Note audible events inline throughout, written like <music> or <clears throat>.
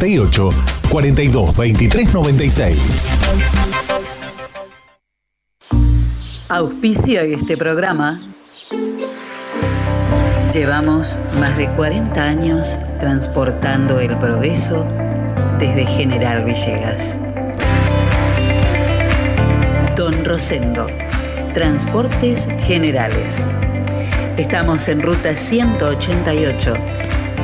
38 42 23 96. Auspicio este programa. Llevamos más de 40 años transportando el progreso desde General Villegas. Don Rosendo, Transportes Generales. Estamos en ruta 188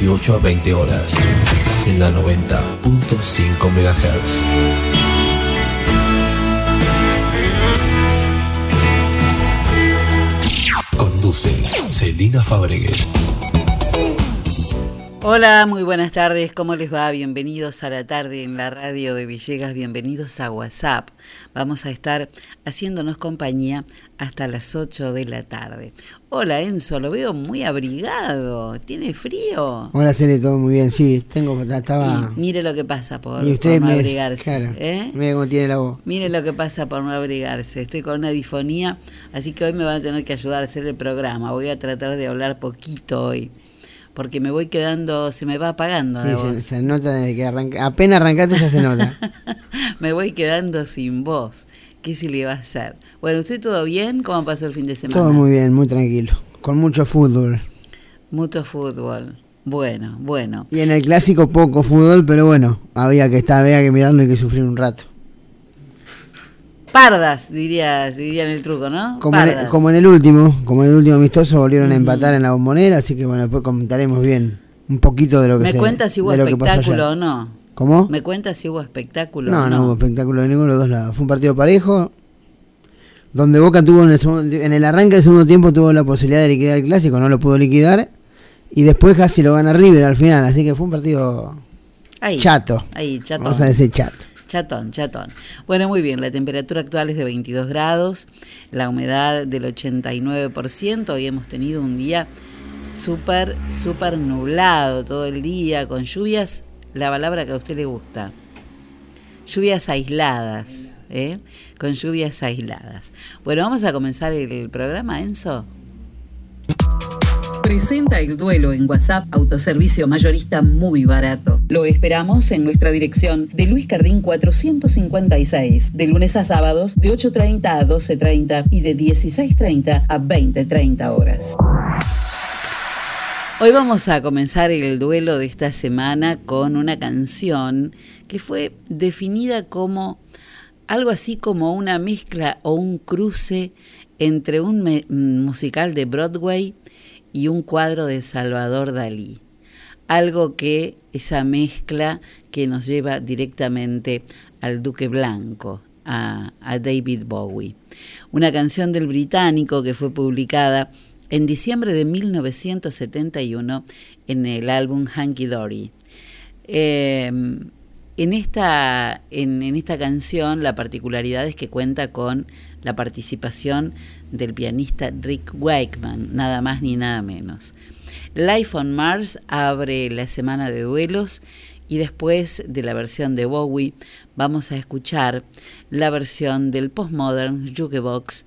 18 a 20 horas en la 90.5 MHz. Conduce Celina Fabregues. Hola, muy buenas tardes, ¿cómo les va? Bienvenidos a la tarde en la radio de Villegas, bienvenidos a WhatsApp. Vamos a estar haciéndonos compañía hasta las 8 de la tarde. Hola Enzo, lo veo muy abrigado, ¿tiene frío? Hola Cele, todo muy bien, sí, tengo, estaba... mire lo que pasa por, no abrigarse. Claro, ¿eh? mire cómo tiene la voz. Mire lo que pasa por no abrigarse, estoy con una difonía, así que hoy me van a tener que ayudar a hacer el programa, voy a tratar de hablar poquito hoy porque me voy quedando, se me va apagando. Sí, se, nota desde que arranca, apenas arrancaste ya se nota. <laughs> me voy quedando sin voz. ¿Qué se le va a hacer? Bueno, ¿usted todo bien? ¿Cómo pasó el fin de semana? Todo muy bien, muy tranquilo. Con mucho fútbol. Mucho fútbol. Bueno, bueno. Y en el clásico poco fútbol, pero bueno, había que estar, había que mirarlo y que sufrir un rato pardas, diría, diría en el truco, ¿no? Como en, como en, el último, como en el último amistoso volvieron a empatar en la bombonera, así que bueno, después comentaremos bien un poquito de lo que ¿Me cuentas si hubo espectáculo o no? ¿Cómo? ¿Me cuentas si hubo espectáculo no, no? No, hubo espectáculo de ninguno de los dos lados. Fue un partido parejo, donde Boca tuvo en el, en el arranque del segundo tiempo tuvo la posibilidad de liquidar el clásico, no lo pudo liquidar, y después casi lo gana River al final, así que fue un partido chato. Ahí, chato. Vamos a decir chato. Chatón, chatón. Bueno, muy bien, la temperatura actual es de 22 grados, la humedad del 89%, hoy hemos tenido un día súper, súper nublado todo el día, con lluvias, la palabra que a usted le gusta, lluvias aisladas, ¿eh? con lluvias aisladas. Bueno, vamos a comenzar el programa, Enzo. Presenta el duelo en WhatsApp, autoservicio mayorista muy barato. Lo esperamos en nuestra dirección de Luis Cardín 456, de lunes a sábados de 8.30 a 12.30 y de 16.30 a 20.30 horas. Hoy vamos a comenzar el duelo de esta semana con una canción que fue definida como algo así como una mezcla o un cruce entre un musical de Broadway y un cuadro de Salvador Dalí. Algo que esa mezcla que nos lleva directamente al Duque Blanco, a, David Bowie. una canción del británico que fue publicada en diciembre de 1971 en el álbum Hanky Dory. Em, en, esta, en, esta canción la particularidad es que cuenta con la participación del pianista Rick Wakeman, nada más ni nada menos. Life on Mars abre la semana de duelos y después de la versión de Bowie vamos a escuchar la versión del postmodern jukebox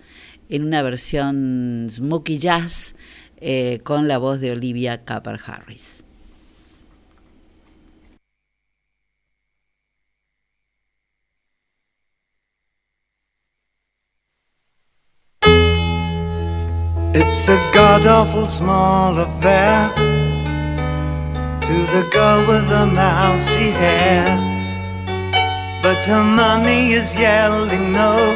en una versión smoky jazz eh, con la voz de Olivia Capper Harris. It's a god awful small affair to the girl with the mousy hair. But her mummy is yelling no,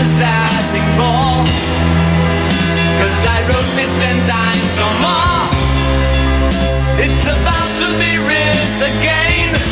a more. Cause I wrote it ten times or more. It's about to be writ again.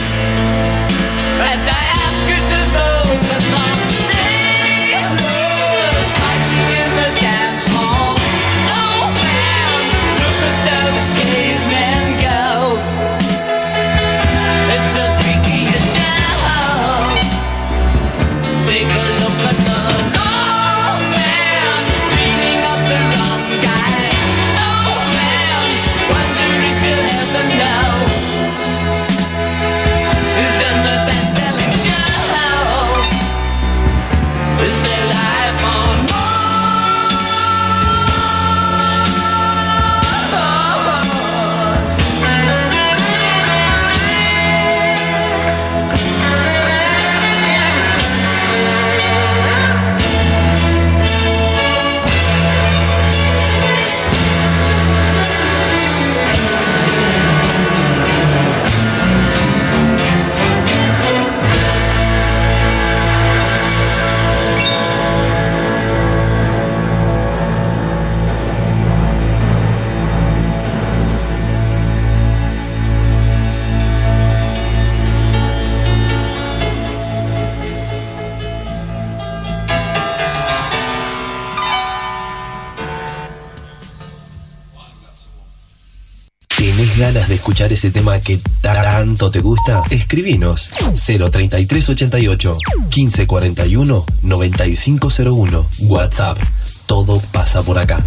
escuchar ese tema que tanto te gusta? Escribinos 03388 1541 9501 WhatsApp. Todo pasa por acá.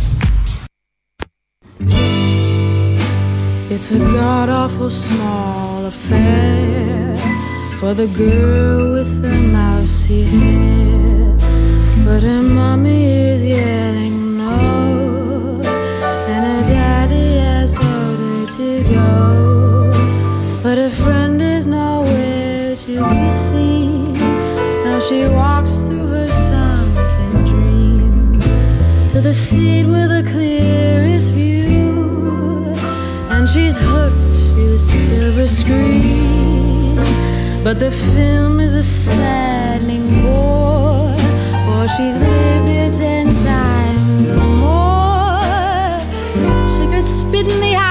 It's a god awful small affair for the girl with the mousy hair, but her mommy is yelling. She walks through her sunken dream to the seat with the clearest view, and she's hooked to the silver screen. But the film is a saddening bore, for she's lived it ten times or more. She could spit in the eye.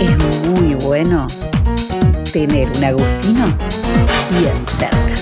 es muy bueno tener un Agustino bien cerca.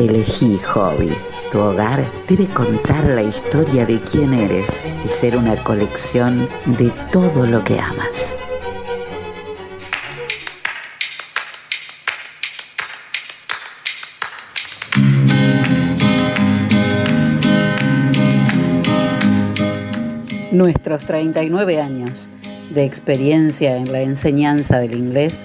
Elegí Hobby. Tu hogar debe contar la historia de quién eres y ser una colección de todo lo que amas. Nuestros 39 años de experiencia en la enseñanza del inglés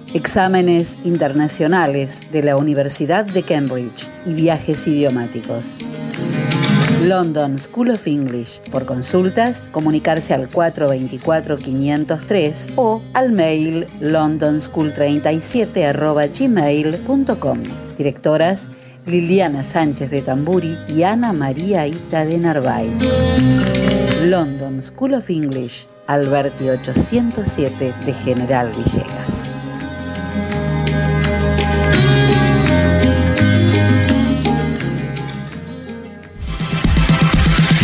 Exámenes internacionales de la Universidad de Cambridge y viajes idiomáticos. London School of English. Por consultas, comunicarse al 424-503 o al mail londonschool37 Directoras Liliana Sánchez de Tamburi y Ana María Ita de Narváez. London School of English, Alberti 807 de General Villegas.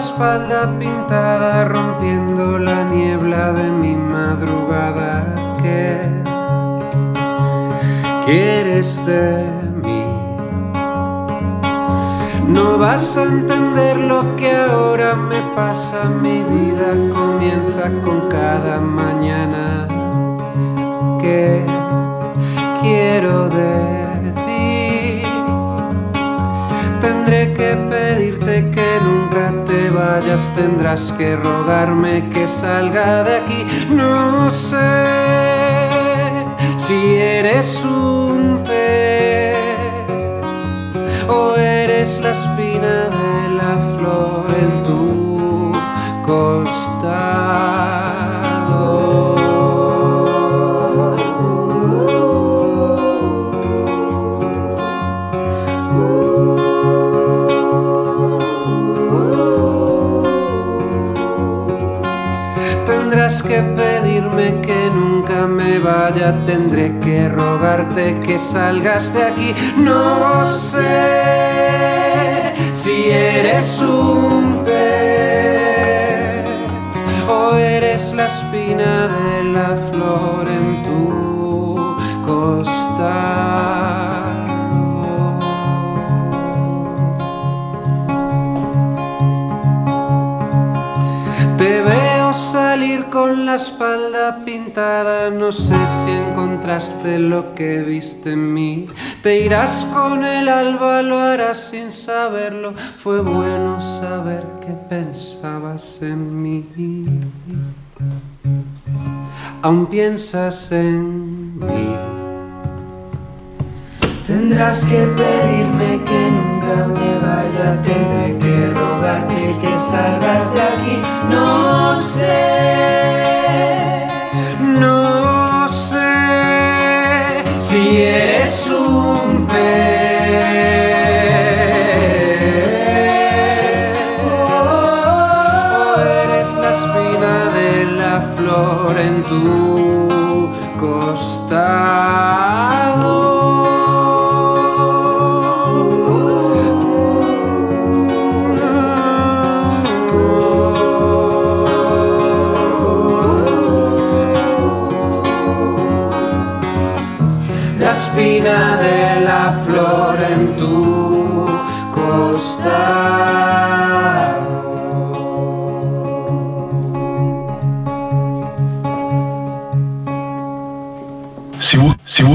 Espalda pintada rompiendo la niebla de mi madrugada. ¿Qué quieres de mí? No vas a entender lo que ahora me pasa. Mi vida comienza con cada mañana. ¿Qué quiero de ti? Tendré que pedirte que nunca te vayas, tendrás que rogarme que salga de aquí. No sé si eres un pez o eres la espina de la flor en tu costado. Que nunca me vaya, tendré que rogarte que salgas de aquí. No sé si eres un pez o eres la espina de la flor la espalda pintada, no sé si encontraste lo que viste en mí. Te irás con el alba, lo harás sin saberlo. Fue bueno saber que pensabas en mí. Aún piensas en mí. Tendrás que pedirme que nunca me vaya, tendré que rogarte que salgas de aquí. No sé, si eres un pez. O eres la espina de la flor en tu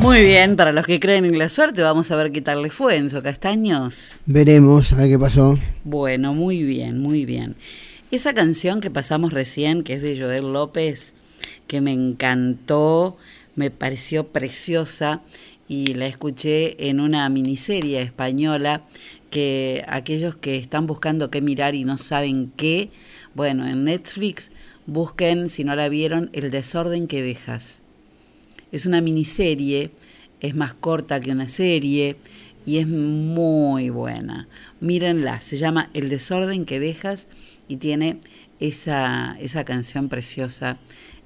Muy bien, para los que creen en la suerte, vamos a ver qué tal les fue, Enzo Castaños. Veremos, a ver qué pasó. Bueno, muy bien, muy bien. Esa canción que pasamos recién, que es de Joel López, que me encantó, me pareció preciosa y la escuché en una miniserie española que aquellos que están buscando qué mirar y no saben qué, bueno, en Netflix busquen, si no la vieron, El desorden que dejas. Es una miniserie, es más corta que una serie y es muy buena. Mírenla, se llama El desorden que dejas y tiene esa, esa canción preciosa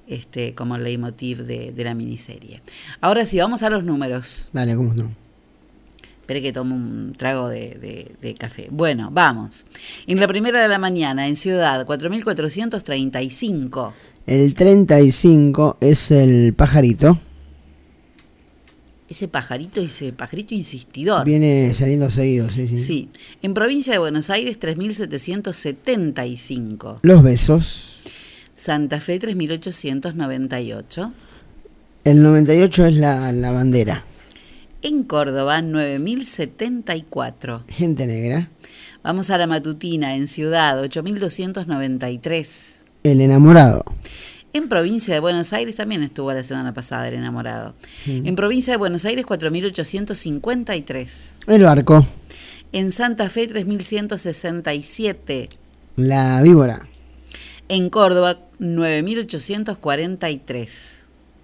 este, como leitmotiv de, de la miniserie. Ahora sí, vamos a los números. Dale, ¿cómo no? Espere que tomo un trago de, de, de, café. Bueno, vamos. En la primera de la mañana, en Ciudad, 4.435. El 35 es el pajarito. Ese pajarito, ese pajarito insistidor. Viene saliendo seguido, sí, sí. Sí. En provincia de Buenos Aires, 3.775. Los besos. Santa Fe, 3.898. El 98 es la, la bandera. En Córdoba, 9.074. Gente negra. Vamos a la matutina, en Ciudad, 8.293. El enamorado. En provincia de Buenos Aires también estuvo la semana pasada el enamorado. En provincia de Buenos Aires 4.853. El barco. En Santa Fe 3.167. La víbora. En Córdoba 9.843.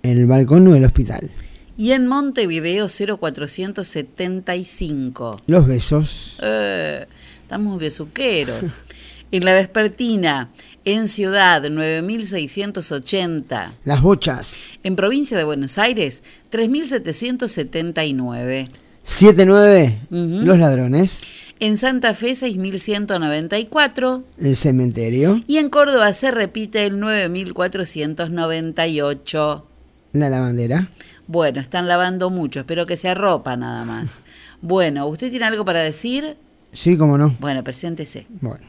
El balcón del hospital. Y en Montevideo 0475. Los besos. Eh, estamos besuqueros. En la vespertina en Ciudad, 9.680. Las bochas. En provincia de Buenos Aires, 3.779. 79. Uh -huh. Los ladrones. En Santa Fe, 6.194. El cementerio. Y en Córdoba se repite el 9.498. La lavandera. Bueno, están lavando mucho, espero que se arropa nada más. <laughs> Bueno, ¿usted tiene algo para decir? Sí, cómo no. Bueno, preséntese. Bueno.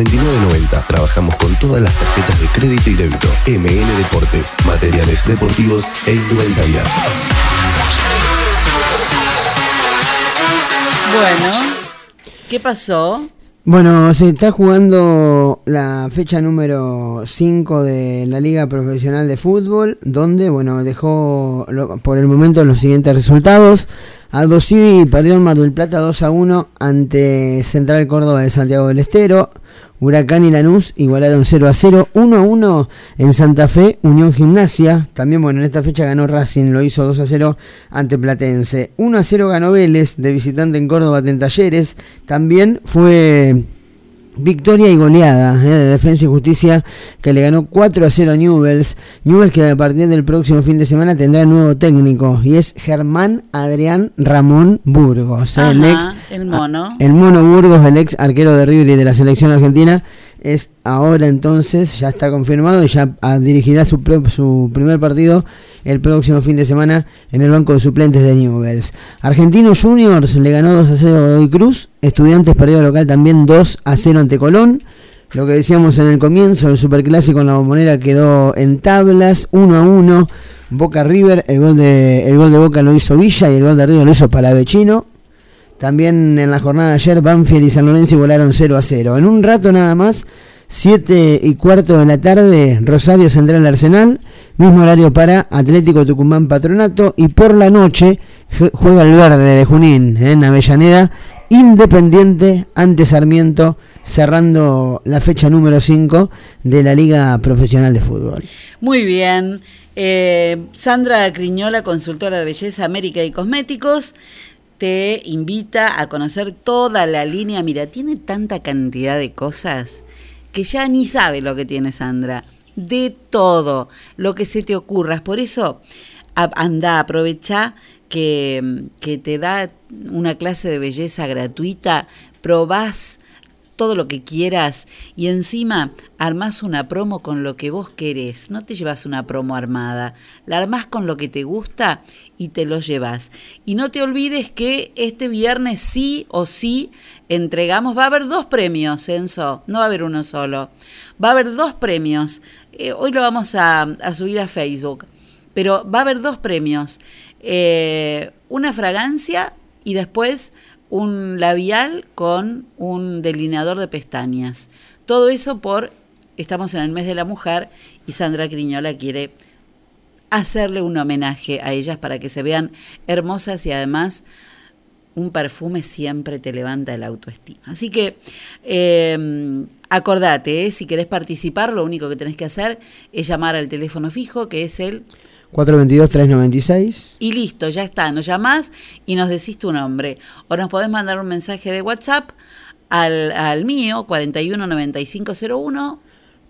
49.90. Trabajamos con todas las tarjetas de crédito y débito. MN Deportes, materiales deportivos e indumentaria. Bueno, ¿qué pasó? Bueno, se está jugando la fecha número 5 de la Liga Profesional de Fútbol, donde, bueno, dejó lo, por el momento los siguientes resultados. Aldo Civi perdió en Mar del Plata 2 a 1 ante Central Córdoba de Santiago del Estero. Huracán y Lanús igualaron 0 a 0. 1 a 1 en Santa Fe, Unión Gimnasia. También, bueno, en esta fecha ganó Racing, lo hizo 2 a 0 ante Platense. 1 a 0 ganó Vélez de visitante en Córdoba en Talleres. También fue victoria y goleada eh, de Defensa y Justicia que le ganó 4 a 0 a Newells. Newells que a partir del próximo fin de semana tendrá nuevo técnico y es Germán Adrián Ramón Burgos. Ajá, eh, el, ex, el mono. El mono Burgos, el ex arquero de River y de la selección argentina. Es ahora entonces, ya está confirmado y ya dirigirá su, su primer partido el próximo fin de semana en el banco de suplentes de Newells. Argentinos Juniors le ganó 2 a 0 a Godoy Cruz. Estudiantes perdió local también 2 a 0 ante Colón. Lo que decíamos en el comienzo, el superclásico en la bombonera quedó en tablas, 1 a 1. Boca River, el gol de, el gol de Boca lo hizo Villa y el gol de River lo hizo Palavecino. También en la jornada de ayer, Banfield y San Lorenzo igualaron 0 a 0. En un rato nada más 7 y cuarto de la tarde, Rosario Central Arsenal. Mismo horario para Atlético Tucumán Patronato. Y por la noche juega el verde de Junín ¿eh? en Avellaneda. Independiente ante Sarmiento, cerrando la fecha número 5 de la Liga Profesional de Fútbol. Muy bien. Eh, Sandra Criñola, consultora de belleza, América y Cosméticos, te invita a conocer toda la línea. Mira, tiene tanta cantidad de cosas que ya ni sabe lo que tiene Sandra. De todo, lo que se te ocurra. Por eso, anda, aprovecha que, que te da una clase de belleza gratuita, probás todo lo que quieras y encima armás una promo con lo que vos querés. No te llevas una promo armada, la armás con lo que te gusta y te lo llevas. Y no te olvides que este viernes sí o sí entregamos, va a haber dos premios, Enzo, no va a haber uno solo, va a haber dos premios. Eh, hoy lo vamos a, subir a Facebook, pero va a haber dos premios. Eh, una fragancia y después un labial con un delineador de pestañas. Todo eso por, estamos en el mes de la mujer y Sandra Criñola quiere hacerle un homenaje a ellas para que se vean hermosas y además un perfume siempre te levanta el autoestima. Así que eh, acordate, eh, si querés participar, lo único que tenés que hacer es llamar al teléfono fijo, que es el 422-396. y listo, ya está, nos llamás y nos decís tu nombre. O nos podés mandar un mensaje de WhatsApp al, al mío, 419501,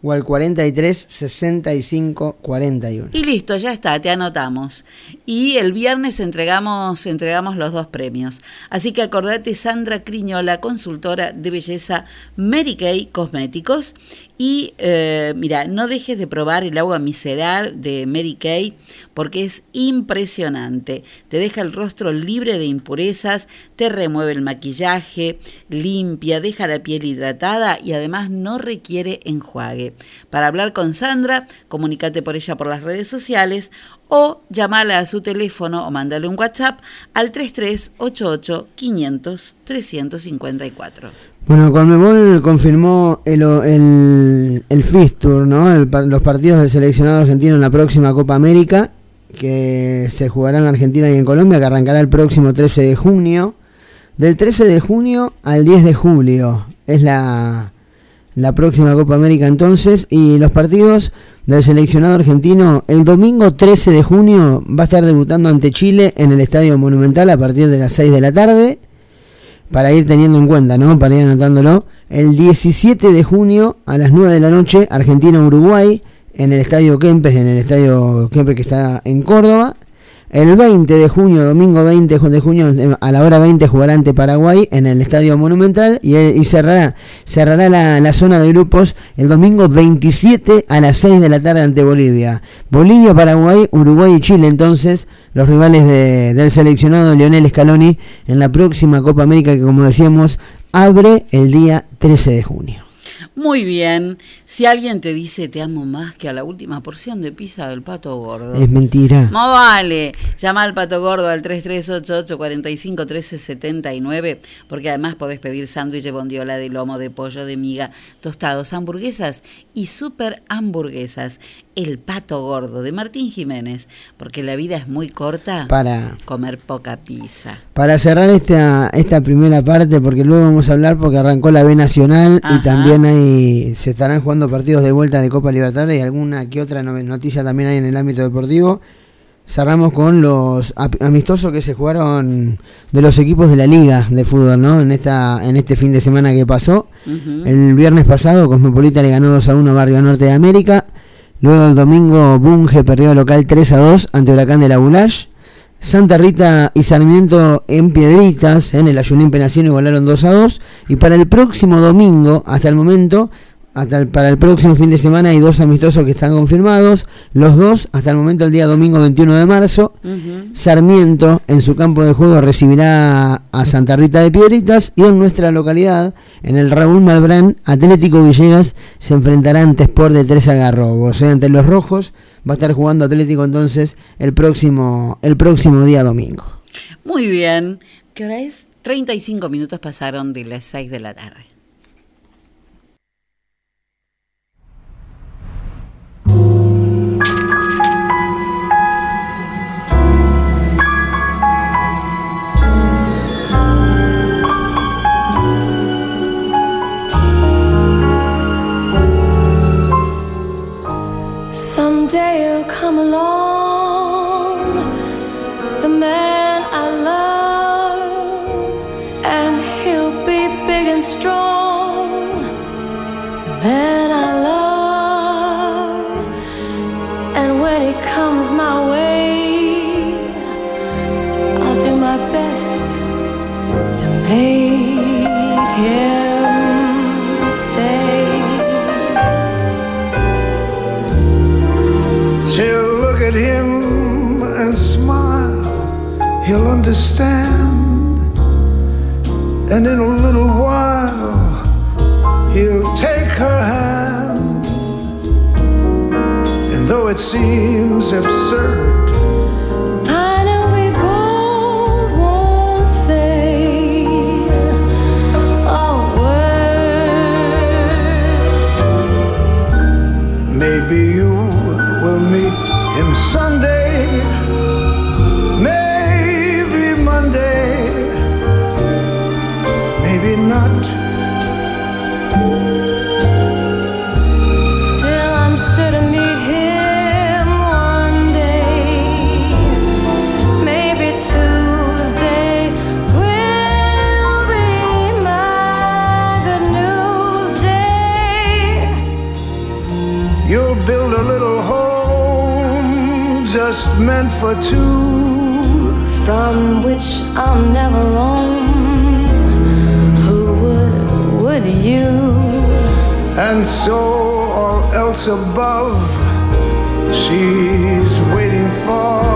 O al 43 65 41. y listo, ya está, te anotamos. Y el viernes entregamos, entregamos los dos premios. Así que acordate, Sandra Criñola, consultora de belleza Mary Kay Cosméticos. Y eh, mira, no dejes de probar el agua micelar de Mary Kay porque es impresionante. Te deja el rostro libre de impurezas, te remueve el maquillaje, limpia, deja la piel hidratada y además no requiere enjuague. Para hablar con Sandra, comunícate por ella por las redes sociales o llamala a su teléfono o mándale un WhatsApp al 3388 500 354. Bueno, Conmebol confirmó el, el, el Fistur, ¿no? El los partidos del seleccionado argentino en la próxima Copa América, que se jugará en Argentina y en Colombia, que arrancará el próximo 13 de junio. Del 13 de junio al 10 de julio es la, la próxima Copa América entonces. Y los partidos del seleccionado argentino, el domingo 13 de junio va a estar debutando ante Chile en el Estadio Monumental a partir de las 6 de la tarde para ir teniendo en cuenta, ¿no? Para ir anotándolo. El 17 de junio a las 9 de la noche, Argentina-Uruguay en el Estadio Kempes, en el Estadio Kempes que está en Córdoba. El 20 de junio, domingo 20 de junio, a la hora 20 jugará ante Paraguay en el Estadio Monumental y, y cerrará, cerrará la, la zona de grupos el domingo 27 a las 6 de la tarde ante Bolivia. Bolivia, Paraguay, Uruguay y Chile entonces los rivales de- del seleccionado Lionel Scaloni en la próxima Copa América que como decíamos abre el día 13 de junio. Muy bien. Si alguien te dice te amo más que a la última porción de pizza del pato gordo. Es mentira. No vale. Llama al pato gordo al 3388 45 1379 porque además podés pedir sándwich de bondiola de lomo, de pollo, de miga, tostados, hamburguesas y super hamburguesas. El pato gordo de Martín Jiménez, porque la vida es muy corta Para comer poca pizza. Para cerrar esta, esta primera parte, porque luego vamos a hablar porque arrancó la B Nacional Ajá. y también hay, se estarán jugando partidos de vuelta de Copa Libertadores y alguna que otra no- noticia también hay en el ámbito deportivo. Cerramos con los amistosos que se jugaron de los equipos de la liga de fútbol, ¿no? En esta en este fin de semana que pasó. El viernes pasado Cosmopolita le ganó 2 a 1 a Barrio Norte de América. Luego el domingo Bunge perdió local 3 a 2 ante Huracán de la Bulash. Santa Rita y Sarmiento en Piedritas, en el Ayunín Penaciano igualaron 2 a 2. Y para el próximo domingo, hasta el momento, hasta el- para el próximo fin de semana hay dos amistosos que están confirmados. Los dos, hasta el momento, el día domingo 21 de marzo. Sarmiento en su campo de juego recibirá a Santa Rita de Piedritas y en nuestra localidad, en el Raúl Malbrán, Atlético Villegas se enfrentará ante Sport de Tres Agarrobos. O sea, ante los rojos va a estar jugando Atlético entonces el próximo, el próximo día domingo. Muy bien. ¿Qué hora es? 35 minutos pasaron de las 6 de la tarde. day'll come along the man I love, and he'll be big and strong. The man. He'll understand. And in a little while, he'll take her hand. And though it seems absurd, meant for two. From which I'll never roam. Who would, would you? And so all else above, she's waiting for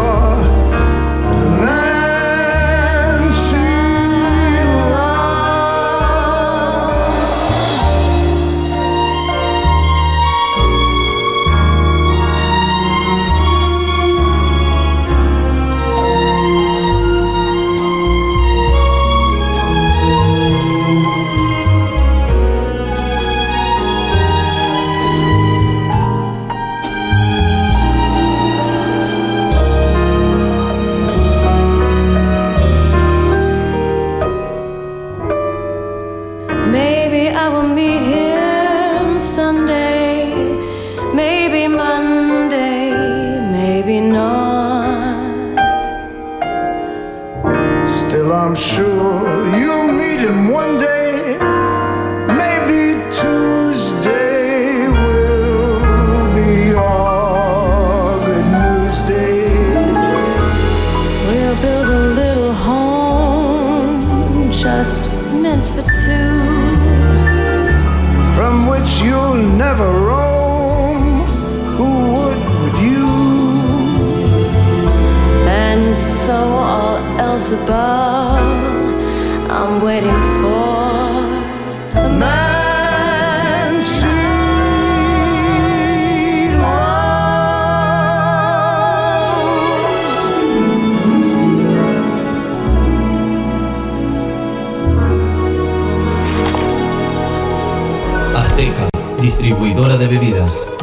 above, I'm waiting for the man distribuidora de bebidas.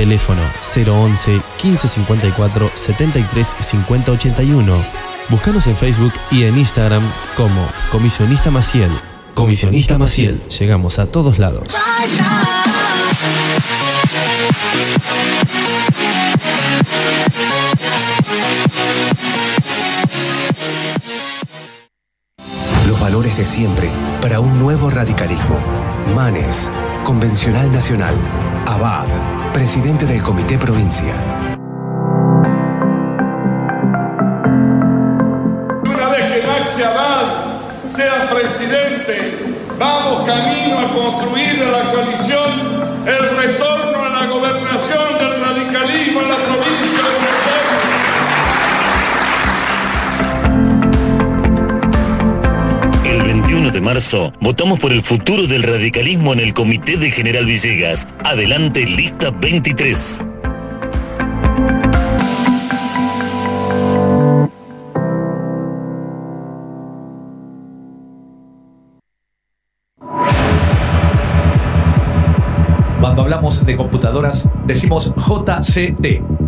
Teléfono 011 1554 73 50 81. Búscanos en Facebook y en Instagram como Comisionista Maciel. Comisionista Maciel. Llegamos a todos lados. Los valores de siempre para un nuevo radicalismo. Manes, Convencional Nacional. Abad, presidente del Comité Provincia. Una vez que Maxi Abad sea presidente, vamos camino a construir la coalición marzo votamos por el futuro del radicalismo en el Comité de General Villegas. Adelante, lista 23. Cuando hablamos de computadoras, decimos JCT.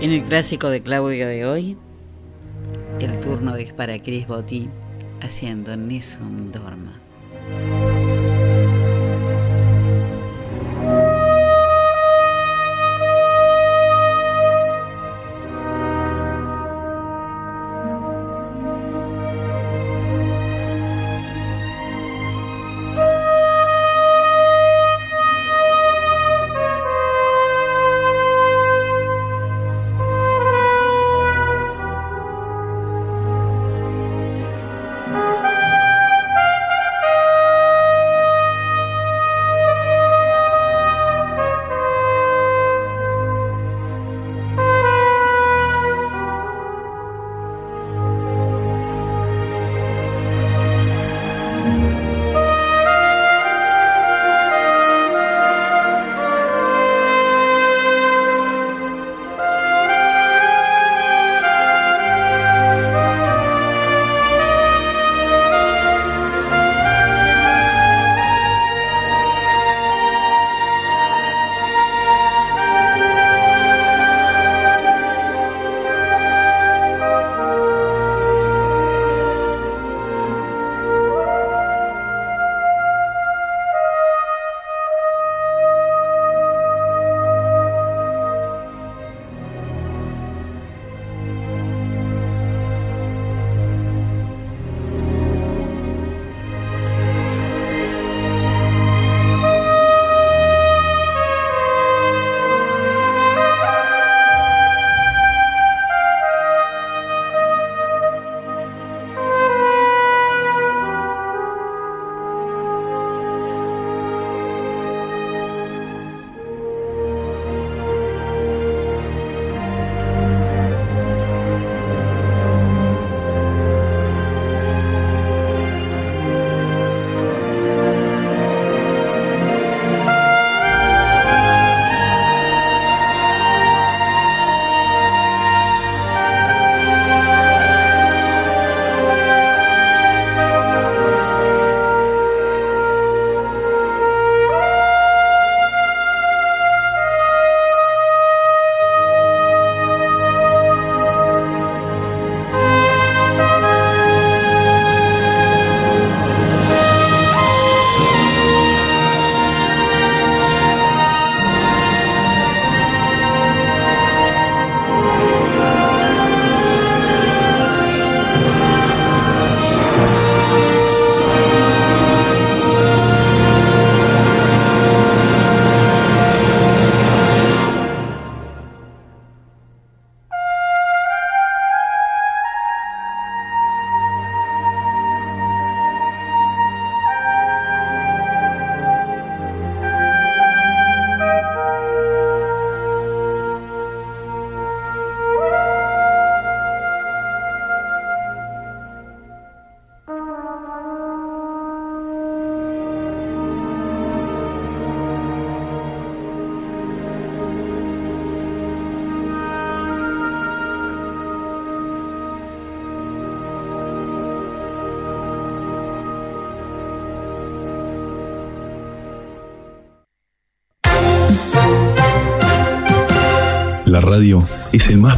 En el clásico de Claudia de hoy, el turno es para Chris Botti haciendo Nessun Dorma.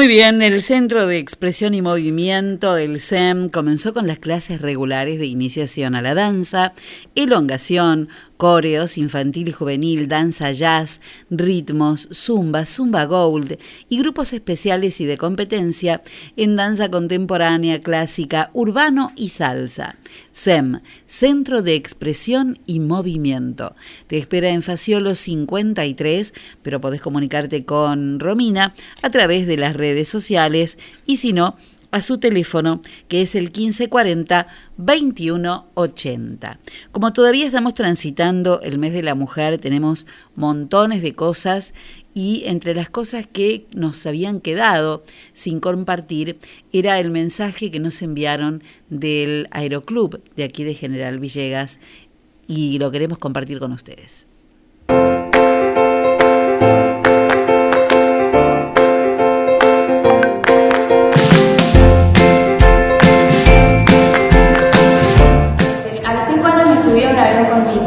Muy bien, el Centro de Expresión y Movimiento, el SEM, comenzó con las clases regulares de iniciación a la danza, elongación, coreos infantil y juvenil, danza jazz, ritmos, zumba, zumba gold y grupos especiales y de competencia en danza contemporánea, clásica, urbano y salsa. SEM, Centro de Expresión y Movimiento. Te espera en Faciolo 53, pero podés comunicarte con Romina a través de las redes sociales y si no, a su teléfono que es el 1540 2180. Como todavía estamos transitando el mes de la mujer, tenemos montones de cosas y entre las cosas que nos habían quedado sin compartir era el mensaje que nos enviaron del Aeroclub de aquí de General Villegas y lo queremos compartir con ustedes.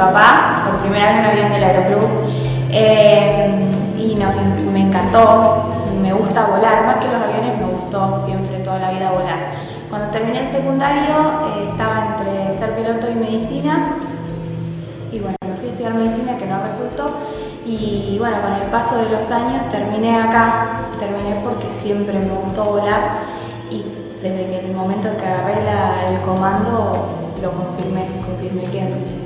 Papá, por primera vez en un avión del Aeroclub, eh, y me encantó, me gusta volar, más que los aviones me gustó siempre toda la vida volar. Cuando terminé el secundario eh, estaba entre ser piloto y medicina, y bueno, me fui a estudiar medicina que no resultó, y bueno, con el paso de los años terminé acá, terminé porque siempre me gustó volar, y desde el momento en que agarré el comando lo confirmé, confirmé que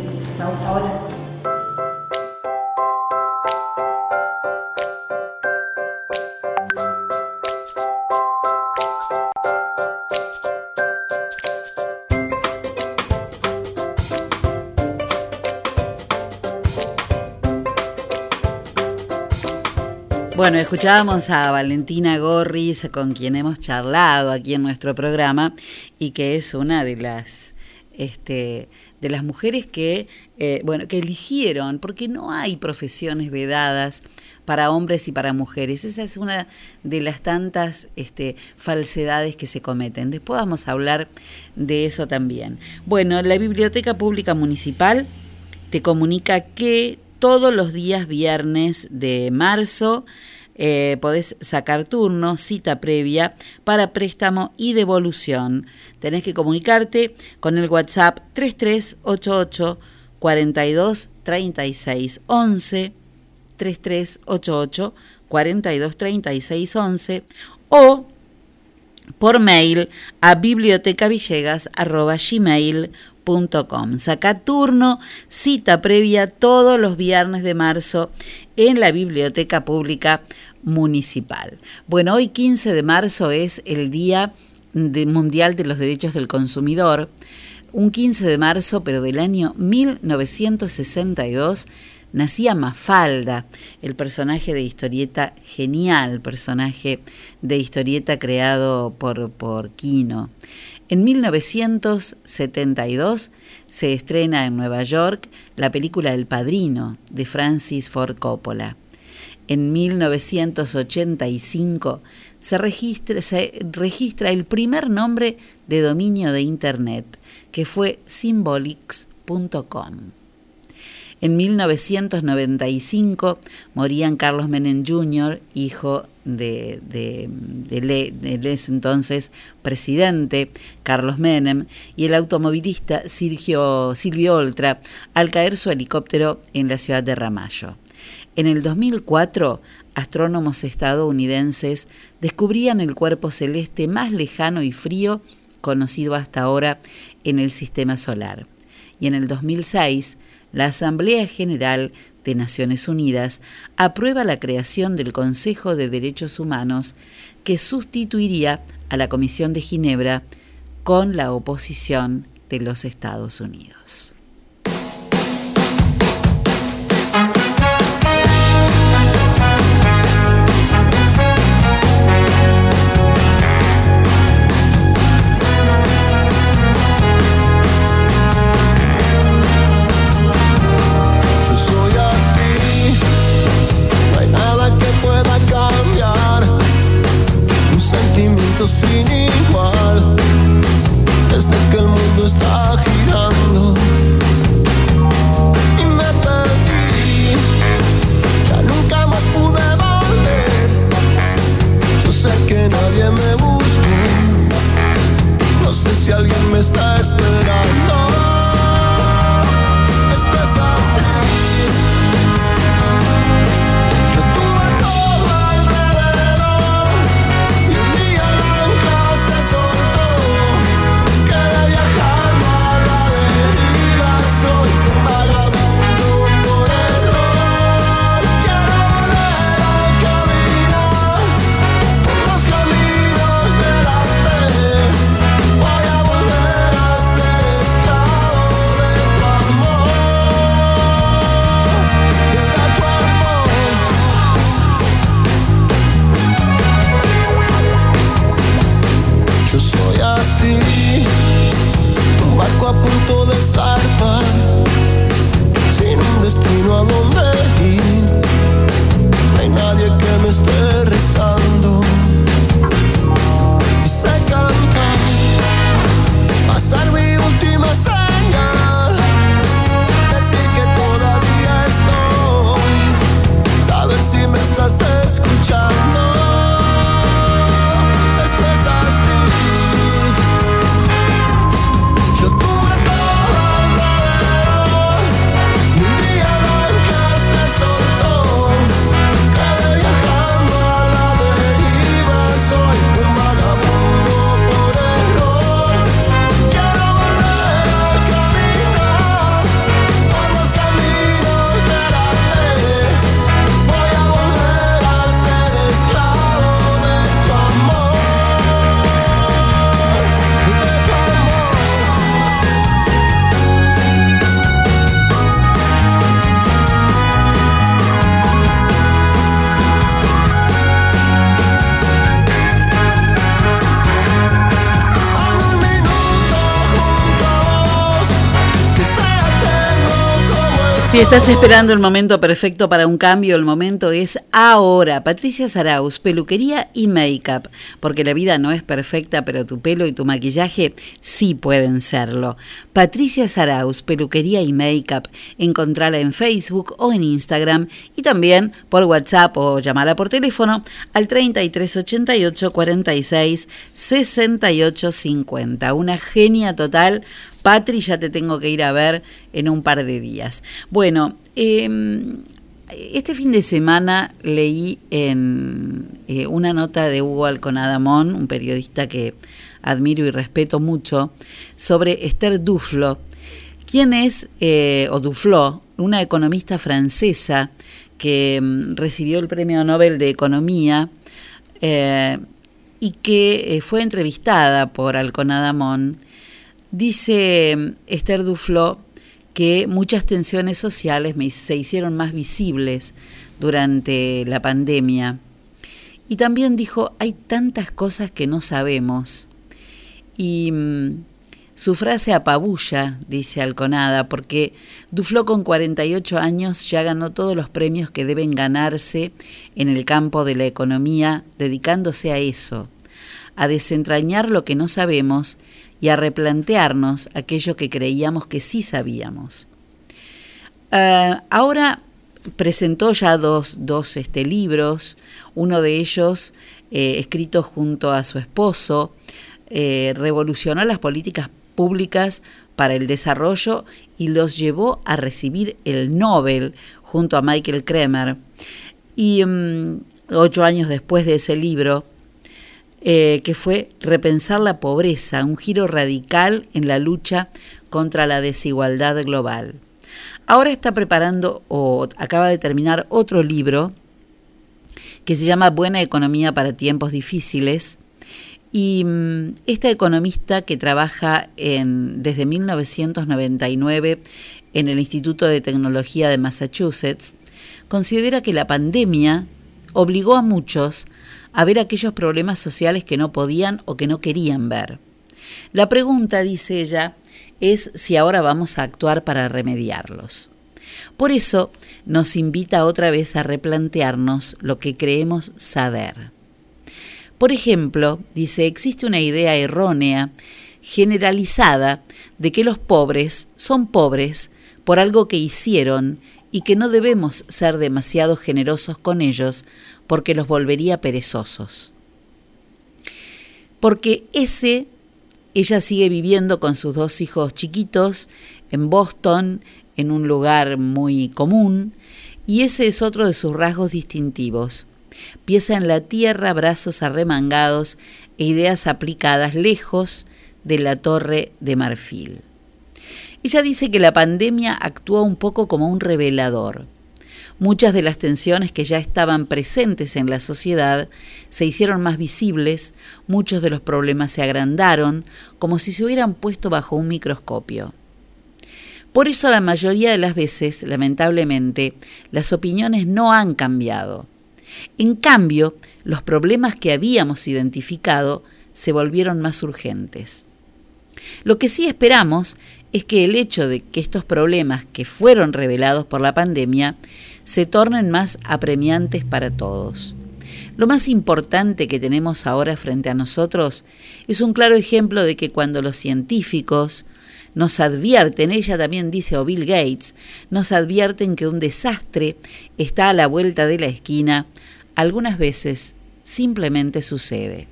Bueno, escuchábamos a Valentina Gorris, con quien hemos charlado aquí en nuestro programa, y que es una de las este, de las mujeres que eh, bueno que eligieron, porque no hay profesiones vedadas para hombres y para mujeres. Esa es una de las tantas este, falsedades que se cometen. Después vamos a hablar de eso también. Bueno, la Biblioteca Pública Municipal te comunica que todos los días viernes de marzo eh, podés sacar turno, cita previa para préstamo y devolución. Tenés que comunicarte con el WhatsApp 3388 42 36 11 3388 42 36 11 o por mail a bibliotecavillegas.gmail.com. Saca turno, cita previa todos los viernes de marzo en la Biblioteca Pública Municipal. Bueno, hoy 15 de marzo es el Día Mundial de los Derechos del Consumidor. Un 15 de marzo, pero del año 1962, nacía Mafalda, el personaje de historieta genial, personaje de historieta creado por, por Quino. En 1972 se estrena en Nueva York la película El Padrino de Francis Ford Coppola. En 1985 se registra, el primer nombre de dominio de Internet, que fue symbolics.com. En 1995 morían Carlos Menem Jr., hijo de, de, de, entonces presidente Carlos Menem, y el automovilista Silvio Oltra al caer su helicóptero en la ciudad de Ramallo. En el 2004, astrónomos estadounidenses descubrían el cuerpo celeste más lejano y frío conocido hasta ahora en el sistema solar. Y en el 2006, la Asamblea General de Naciones Unidas aprueba la creación del Consejo de Derechos Humanos que sustituiría a la Comisión de Ginebra con la oposición de los Estados Unidos. Si estás esperando el momento perfecto para un cambio, el momento es ahora. Patricia Saraus, peluquería y make-up. Porque la vida no es perfecta, pero tu pelo y tu maquillaje sí pueden serlo. Patricia Saraus, peluquería y make-up. Encontrala en Facebook o en Instagram y también por WhatsApp o llamala por teléfono al 3388 46 68 50. Una genia total. Patri, ya te tengo que ir a ver en un par de días. Bueno, eh, este fin de semana leí en eh, una nota de Hugo Alconadamón, un periodista que admiro y respeto mucho, sobre Esther Duflo, quien es, eh, o Duflo, una economista francesa que mm, recibió el Premio Nobel de Economía eh, y que fue entrevistada por Alconadamón. Dice mm, Esther Duflo que muchas tensiones sociales se hicieron más visibles durante la pandemia. Y también dijo, hay tantas cosas que no sabemos. Y mm, su frase apabulla, dice Alconada, porque Duflo con 48 años ya ganó todos los premios que deben ganarse en el campo de la economía, dedicándose a eso, a desentrañar lo que no sabemos y a replantearnos aquello que creíamos que sí sabíamos. Ah, ahora presentó ya dos, dos este, libros, uno de ellos eh, escrito junto a su esposo, eh, revolucionó las políticas públicas para el desarrollo y los llevó a recibir el Nobel junto a Michael Kremer. Y mm, ocho años después de ese libro, eh, que fue Repensar la pobreza, un giro radical en la lucha contra la desigualdad global. Ahora está preparando o acaba de terminar otro libro que se llama Buena Economía para Tiempos Difíciles. Y mm, esta economista que trabaja en, desde 1999 en el Instituto de Tecnología de Massachusetts, considera que la pandemia obligó a muchos a ver aquellos problemas sociales que no podían o que no querían ver. La pregunta, dice ella, es si ahora vamos a actuar para remediarlos. Por eso nos invita otra vez a replantearnos lo que creemos saber. Por ejemplo, dice, existe una idea errónea, generalizada, de que los pobres son pobres por algo que hicieron y que no debemos ser demasiado generosos con ellos porque los volvería perezosos. Porque ese Ella sigue viviendo con sus dos hijos chiquitos en Boston, en un lugar muy común, y ese es otro de sus rasgos distintivos. Pieza en la tierra, brazos arremangados e ideas aplicadas lejos de la torre de marfil. Ella dice que la pandemia actuó un poco como un revelador. Muchas de las tensiones que ya estaban presentes en la sociedad se hicieron más visibles, muchos de los problemas se agrandaron, como si se hubieran puesto bajo un microscopio. Por eso la mayoría de las veces, lamentablemente, las opiniones no han cambiado. En cambio, los problemas que habíamos identificado se volvieron más urgentes. Lo que sí esperamos es que el hecho de que estos problemas que fueron revelados por la pandemia se tornen más apremiantes para todos. Lo más importante que tenemos ahora frente a nosotros es un claro ejemplo de que cuando los científicos nos advierten, ella también dice, o Bill Gates, nos advierten que un desastre está a la vuelta de la esquina, algunas veces simplemente sucede.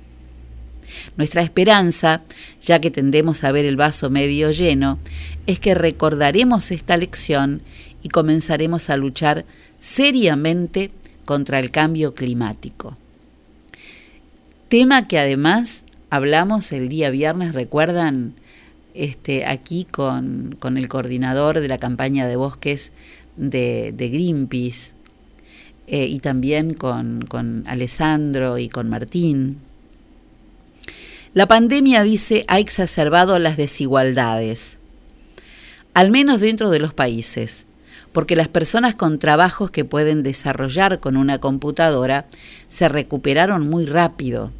Nuestra esperanza, ya que tendemos a ver el vaso medio lleno, es que recordaremos esta lección y comenzaremos a luchar seriamente contra el cambio climático. Tema que además hablamos el día viernes, recuerdan, este, aquí con, el coordinador de la campaña de bosques de, Greenpeace eh, y también con, con Alessandro y con Martín. La pandemia, dice, ha exacerbado las desigualdades, al menos dentro de los países, porque las personas con trabajos que pueden desarrollar con una computadora se recuperaron muy rápido,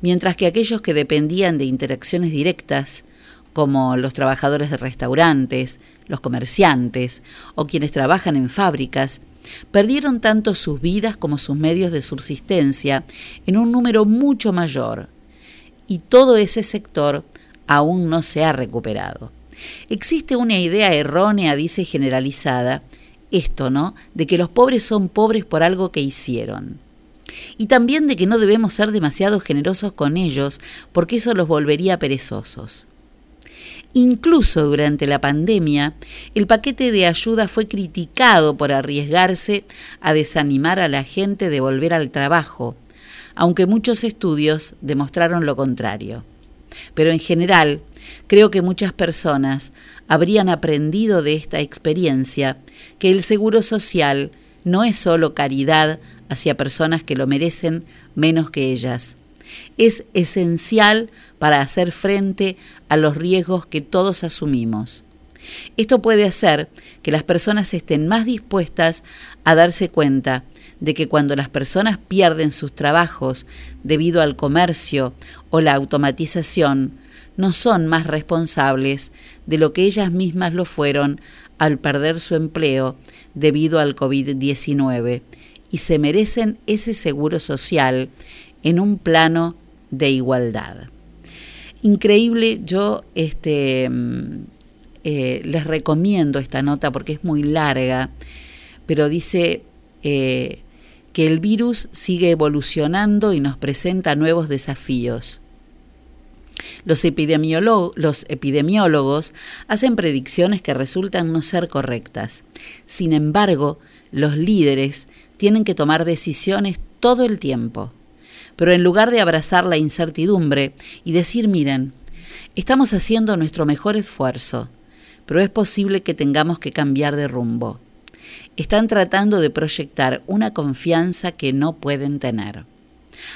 mientras que aquellos que dependían de interacciones directas, como los trabajadores de restaurantes, los comerciantes o quienes trabajan en fábricas, perdieron tanto sus vidas como sus medios de subsistencia en un número mucho mayor, y todo ese sector aún no se ha recuperado. Existe una idea errónea, dice generalizada, esto, ¿no? De que los pobres son pobres por algo que hicieron. Y también de que no debemos ser demasiado generosos con ellos porque eso los volvería perezosos. Incluso durante la pandemia, el paquete de ayuda fue criticado por arriesgarse a desanimar a la gente de volver al trabajo, aunque muchos estudios demostraron lo contrario. Pero en general, creo que muchas personas habrían aprendido de esta experiencia que el seguro social no es solo caridad hacia personas que lo merecen menos que ellas, es esencial para hacer frente a los riesgos que todos asumimos. Esto puede hacer que las personas estén más dispuestas a darse cuenta de que cuando las personas pierden sus trabajos debido al comercio o la automatización, no son más responsables de lo que ellas mismas lo fueron al perder su empleo debido al COVID-19 y se merecen ese seguro social en un plano de igualdad. Increíble, yo este, mm, eh, les recomiendo esta nota porque es muy larga, pero dice eh, que el virus sigue evolucionando y nos presenta nuevos desafíos. Los, epidemiólogos hacen predicciones que resultan no ser correctas. Sin embargo, los líderes tienen que tomar decisiones todo el tiempo. Pero en lugar de abrazar la incertidumbre y decir, miren, estamos haciendo nuestro mejor esfuerzo, pero es posible que tengamos que cambiar de rumbo. Están tratando de proyectar una confianza que no pueden tener.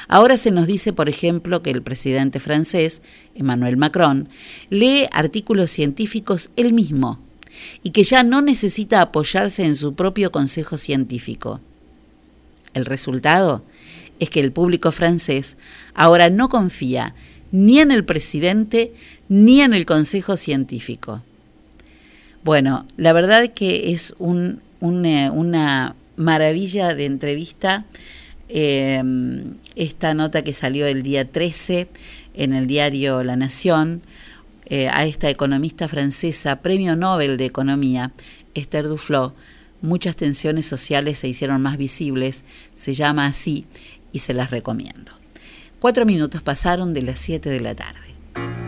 Ahora se nos dice, por ejemplo, que el presidente francés, Emmanuel Macron, lee artículos científicos él mismo y que ya no necesita apoyarse en su propio consejo científico. El resultado es que el público francés ahora no confía ni en el presidente ni en el consejo científico. Bueno, la verdad que es un, una maravilla de entrevista eh, esta nota que salió el día 13 en el diario La Nación eh, a esta economista francesa, premio Nobel de Economía, Esther Duflo. Muchas tensiones sociales se hicieron más visibles, se llama así y se las recomiendo. Cuatro minutos pasaron de las 7 de la tarde.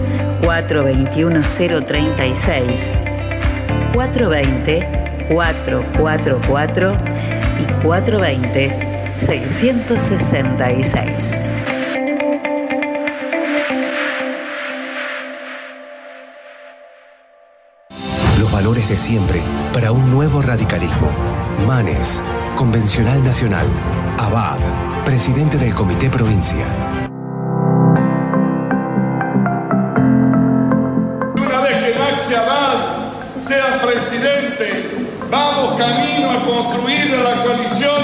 036 420 444 y 420 666. Los valores de siempre para un nuevo radicalismo. Manes, Convencional Nacional. Abad, presidente del Comité Provincia. Camino a construir a la coalición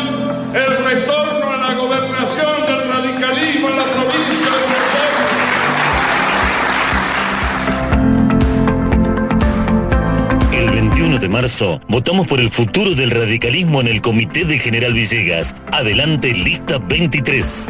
el retorno a la gobernación del radicalismo en la provincia de Aires. El 21 de marzo votamos por el futuro del radicalismo en el Comité de General Villegas. Adelante, lista 23.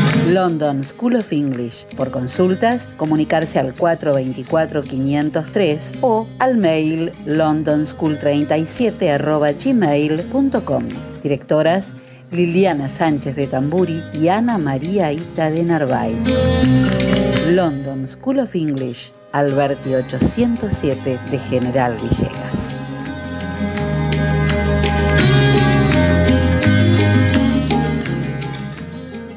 London School of English. Por consultas, comunicarse al 424-503 o al mail londonschool37 Directoras Liliana Sánchez de Tamburi y Ana María Ita de Narváez. London School of English, Alberti 807 de General Villegas.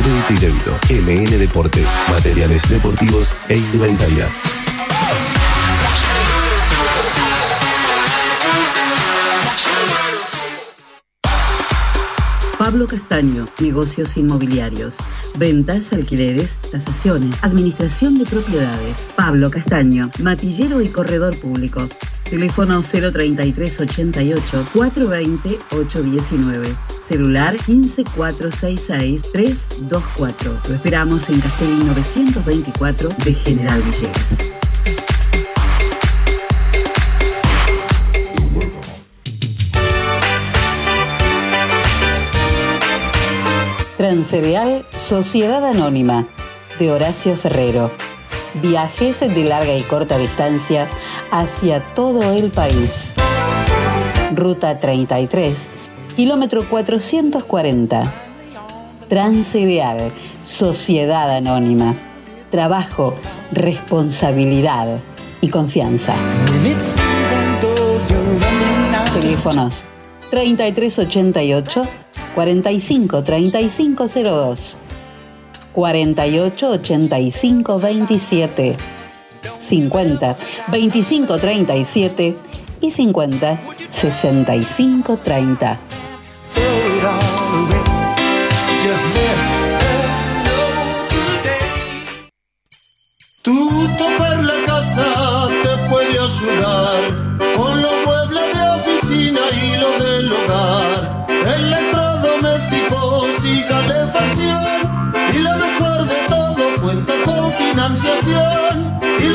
crédito y débito. MN Deporte, materiales deportivos e indumentaria. Pablo Castaño, negocios inmobiliarios, ventas, alquileres, tasaciones, administración de propiedades. Pablo Castaño, matillero y corredor público. Teléfono 033 88 420 819. Celular 15466 324. Lo esperamos en Castellín 924 de General Villegas. Transcereal Sociedad Anónima de Horacio Ferrero. Viajes de larga y corta distancia hacia todo el país. Ruta 33, kilómetro 440. Transcereal Sociedad Anónima. trabajo, responsabilidad y confianza. Teléfonos 3388 45 3502 48 85 27 50 25 37 y 50 65 30.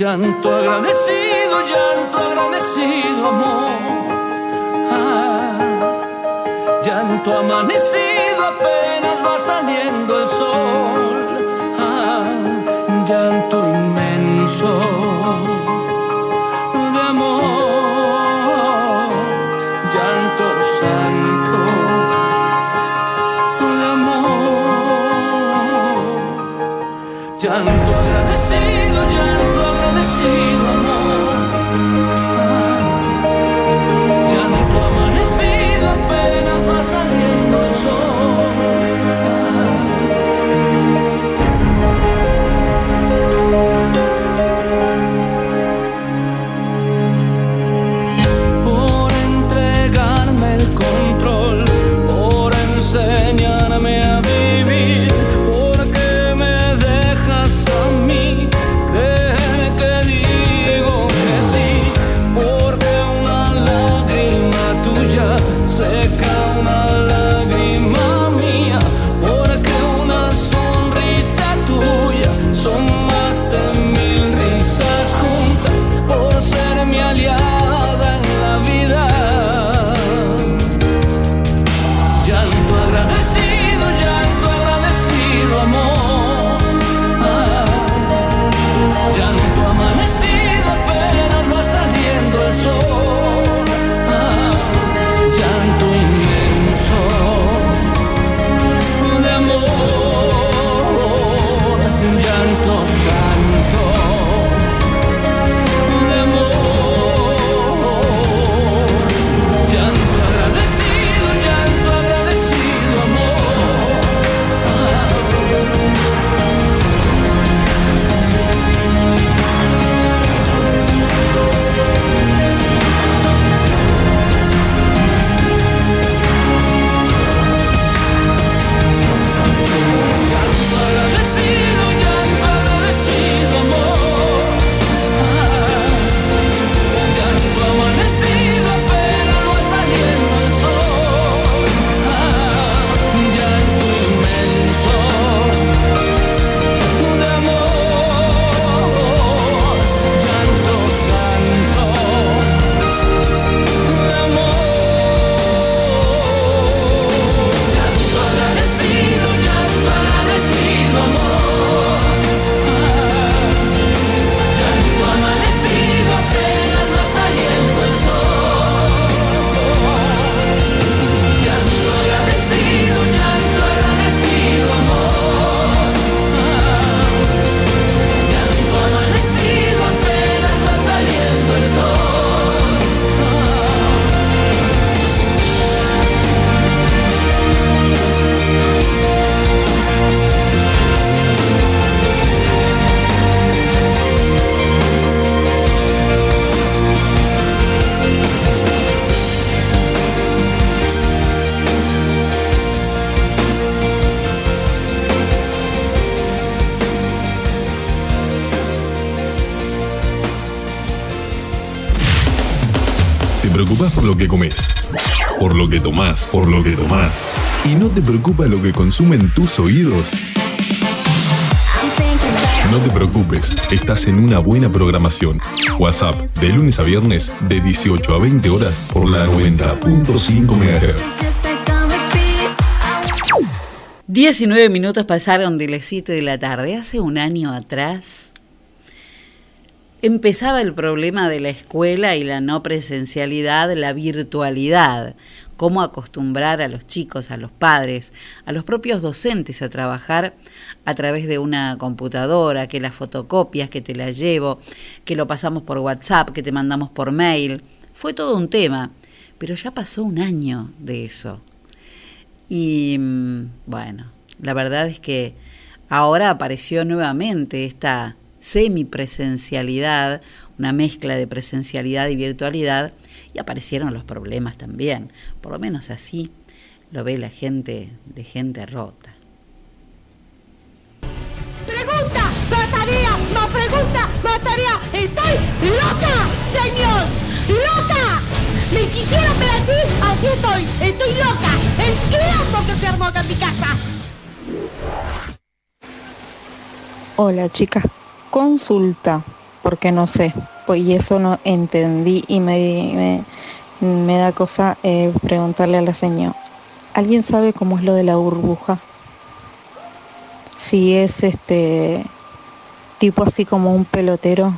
Llanto agradecido, llanto agradecido, amor. Ah, llanto amanecido, apenas va saliendo el sol. Ah, llanto inmenso por lo que tomás. ¿Y no te preocupa lo que consumen tus oídos? No te preocupes, estás en una buena programación. WhatsApp, de lunes a viernes, de 18 a 20 horas, por la 90.5 MHz. 19 minutos pasaron de las 7 de la tarde. Hace un año atrás empezaba el problema de la escuela y la no presencialidad, la virtualidad. Cómo acostumbrar a los chicos, a los padres, a los propios docentes a trabajar a través de una computadora, que las fotocopias, que te las llevo, que lo pasamos por WhatsApp, que te mandamos por mail. Fue todo un tema, pero ya pasó un año de eso. Y mm, bueno, la verdad es que ahora apareció nuevamente esta semipresencialidad, una mezcla de presencialidad y virtualidad, y aparecieron los problemas también. Por lo menos así lo ve la gente de gente rota. Pregunta, mataría, no pregunta, mataría. Estoy loca, señor, loca. Me quisieron ver así, así estoy, estoy loca. El quilombo que se armó acá en mi casa. Hola chicas, consulta, porque no sé, pues y eso no entendí y me, me, me da cosa eh, preguntarle a la señora. ¿Alguien sabe cómo es lo de la burbuja? Si es este tipo así como un pelotero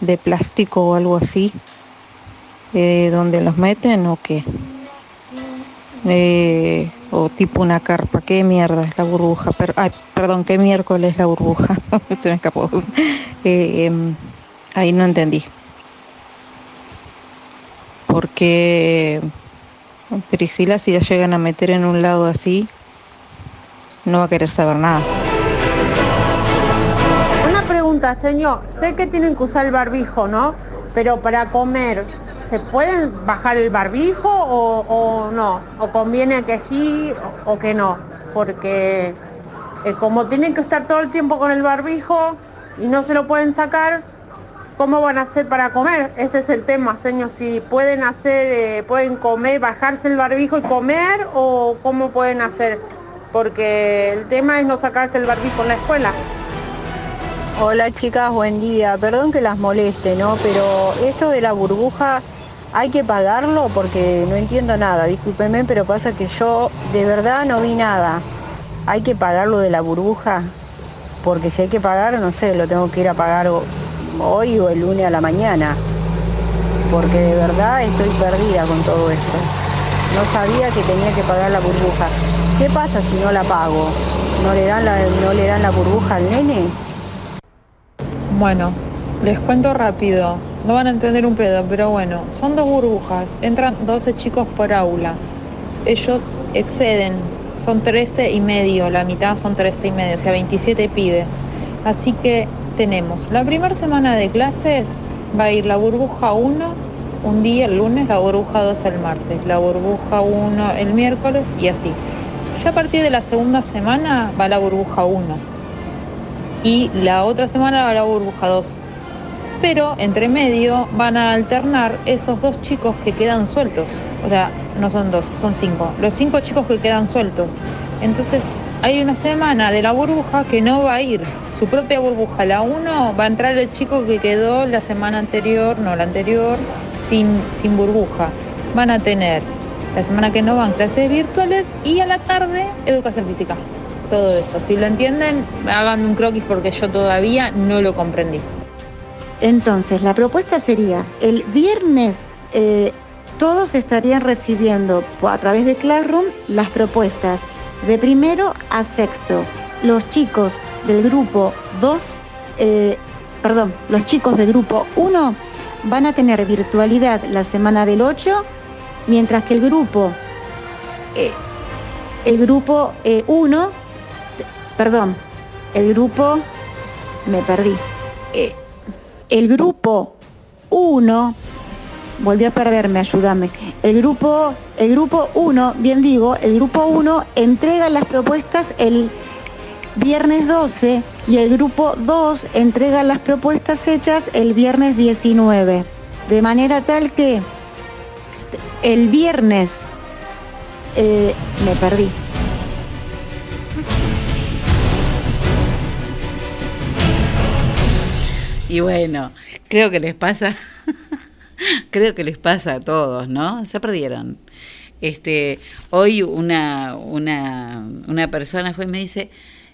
de plástico o algo así, eh, donde los meten o qué. Eh, o tipo una carpa, qué mierda es la burbuja, Per- ay, perdón, qué miércoles es la burbuja, <laughs> se me escapó. Eh, em, ahí no entendí. Porque Priscila si la llegan a meter en un lado así, no va a querer saber nada. Una pregunta, señor. Sé que tienen que usar el barbijo, ¿no? Pero para comer, ¿se pueden bajar el barbijo o, no? ¿O conviene que sí o, o que no? Porque eh, como tienen que estar todo el tiempo con el barbijo y no se lo pueden sacar, ¿cómo van a hacer para comer? Ese es el tema, señor. Si pueden hacer, eh, pueden comer, bajarse el barbijo y comer o cómo pueden hacer. Porque el tema es no sacarse el barbijo en la escuela. Hola chicas, buen día. Perdón que las moleste, ¿no? Pero esto de la burbuja hay que pagarlo porque no entiendo nada. Discúlpenme, pero pasa que yo de verdad no vi nada. Hay que pagarlo de la burbuja porque si hay que pagar, no sé, lo tengo que ir a pagar hoy o el lunes a la mañana. Porque de verdad estoy perdida con todo esto. No sabía que tenía que pagar la burbuja. ¿Qué pasa si no la pago? ¿No le dan la, no le dan la burbuja al nene? Bueno, les cuento rápido. No van a entender un pedo, pero bueno, son dos burbujas. Entran 12 chicos por aula. Ellos exceden, son 13 y medio, la mitad son 13 y medio, o sea, 27 pibes. Así que tenemos la primera semana de clases va a ir la burbuja 1 un día el lunes, la burbuja 2 el martes, la burbuja 1 el miércoles y así. Ya a partir de la segunda semana va la burbuja 1 y la otra semana va la burbuja 2. Pero entre medio van a alternar esos dos chicos que quedan sueltos. O sea, no son dos, son cinco. Los cinco chicos que quedan sueltos. Entonces hay una semana de la burbuja que no va a ir. Su propia burbuja, la 1, va a entrar el chico que quedó la semana anterior, no la anterior, sin, sin burbuja. Van a tener la semana que no van clases virtuales y a la tarde educación física. Todo eso. Si lo entienden, háganme un croquis porque yo todavía no lo comprendí. Entonces, la propuesta sería, el viernes eh, todos estarían recibiendo a través de Classroom las propuestas de primero a sexto. Los chicos del grupo 2, eh, perdón, los chicos del grupo 1 van a tener virtualidad la semana del 8, mientras que el grupo, eh, el grupo 1, perdón, el grupo, me perdí. El grupo 1, volví a perderme, ayúdame. El grupo, el grupo 1, bien digo, el grupo 1 entrega las propuestas el viernes 12 y el grupo 2 entrega las propuestas hechas el viernes 19. De manera tal que el viernes eh, me perdí. Y bueno, creo que les pasa, <laughs> creo que les pasa a todos, ¿no? Se perdieron. Este, hoy una, una, una persona fue y me dice,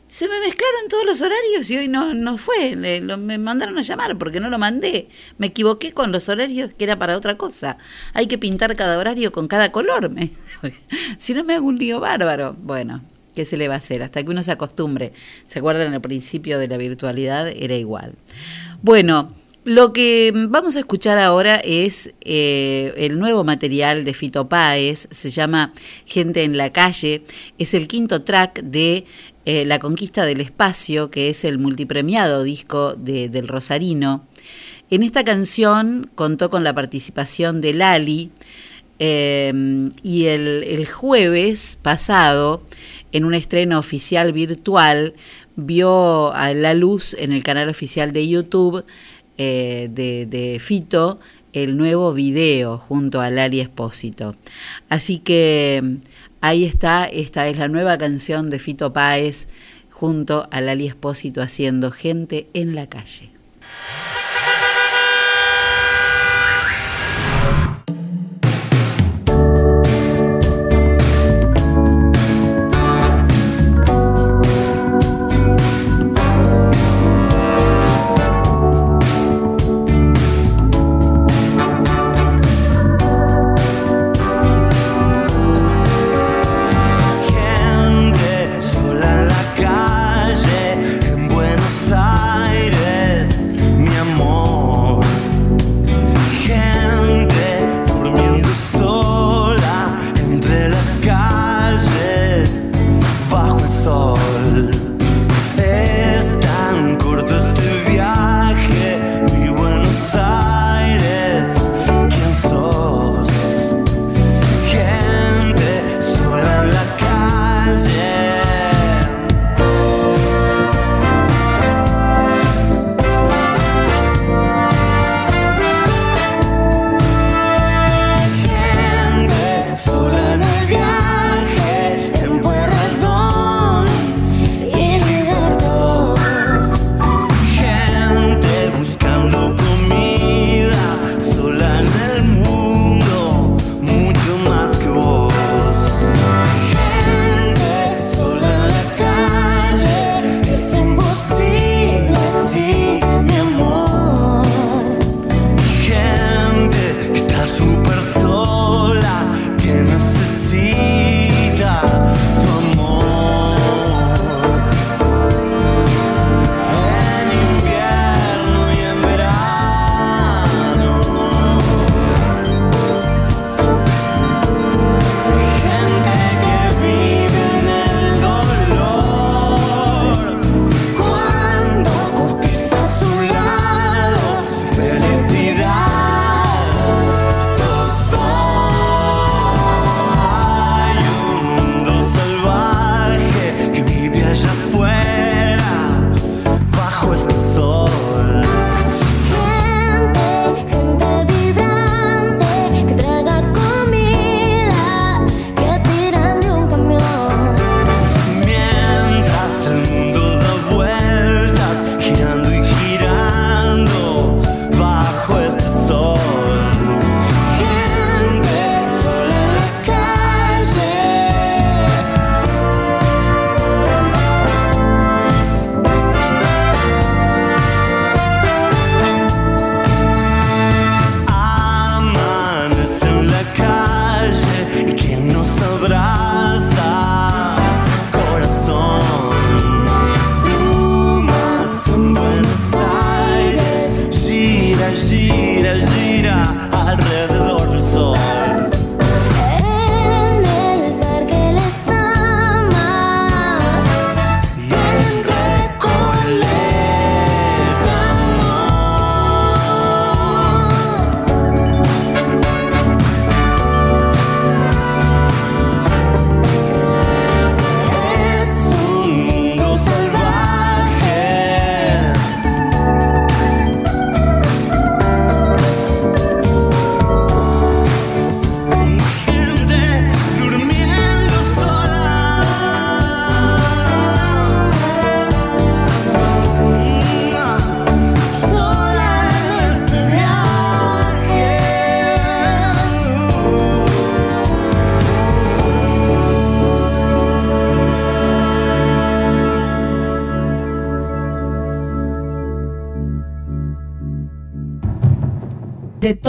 se me mezclaron todos los horarios y hoy no, no fue, le- lo- me mandaron a llamar porque no lo mandé. Me equivoqué con los horarios que era para otra cosa. Hay que pintar cada horario con cada color. <laughs> si no me hago un lío bárbaro. Bueno, ¿qué se le va a hacer? Hasta que uno se acostumbre. ¿Se acuerdan al principio de la virtualidad? Era igual. Bueno, lo que vamos a escuchar ahora es eh, el nuevo material de Fito Páez, se llama Gente en la calle, es el quinto track de eh, La conquista del espacio, que es el multipremiado disco de- del Rosarino. En esta canción contó con la participación de Lali eh, y el, el jueves pasado, en un estreno oficial virtual, vio a la luz en el canal oficial de YouTube eh, de, de Fito el nuevo video junto a Lali Espósito. Así que mm, ahí está, esta es la nueva canción de Fito Páez junto a Lali Espósito haciendo gente en la calle.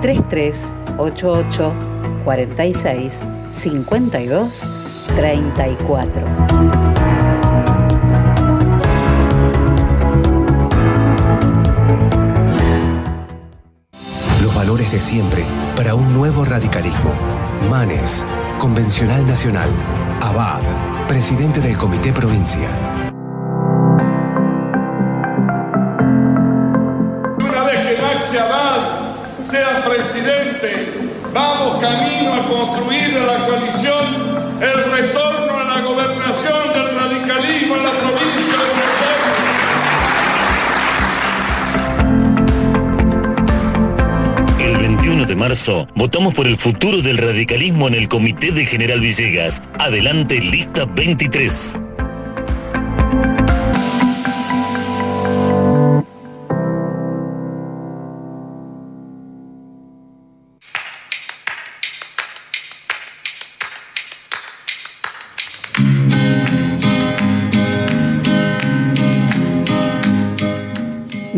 3388 46 52 34. Los valores de siempre para un nuevo radicalismo. Manes, Convencional Nacional. Abad, presidente del Comité Provincia. Camino a construir a la coalición el retorno a la gobernación del radicalismo en la provincia de Buenos. El 21 de marzo votamos por el futuro del radicalismo en el Comité de General Villegas. Adelante, lista 23.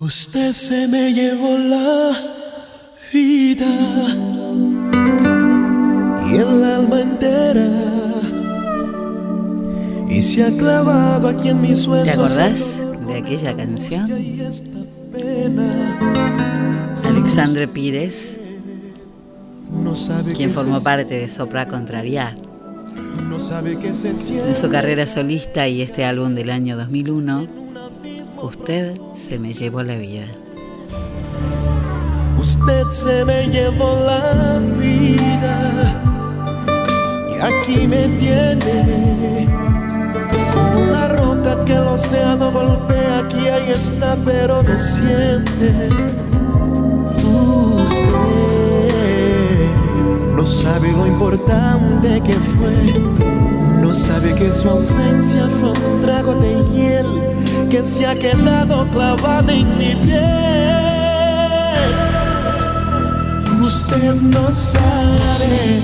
Usted se me llevó la vida. Y el alma entera. Y se ha clavado aquí en mis ¿Te huesos. acordás de aquella canción? Alexandre Pires, quien formó parte de Sopra Contraria en su carrera solista y este álbum del año 2001, Usted se me llevó la vida. Usted se me llevó la vida y aquí me tiene. Una roca que el océano golpea, aquí ahí está, pero no siente. Usted no sabe lo importante que fue. No sabe que su ausencia fue un trago de que se ha quedado clavado en mi piel. Usted no sabe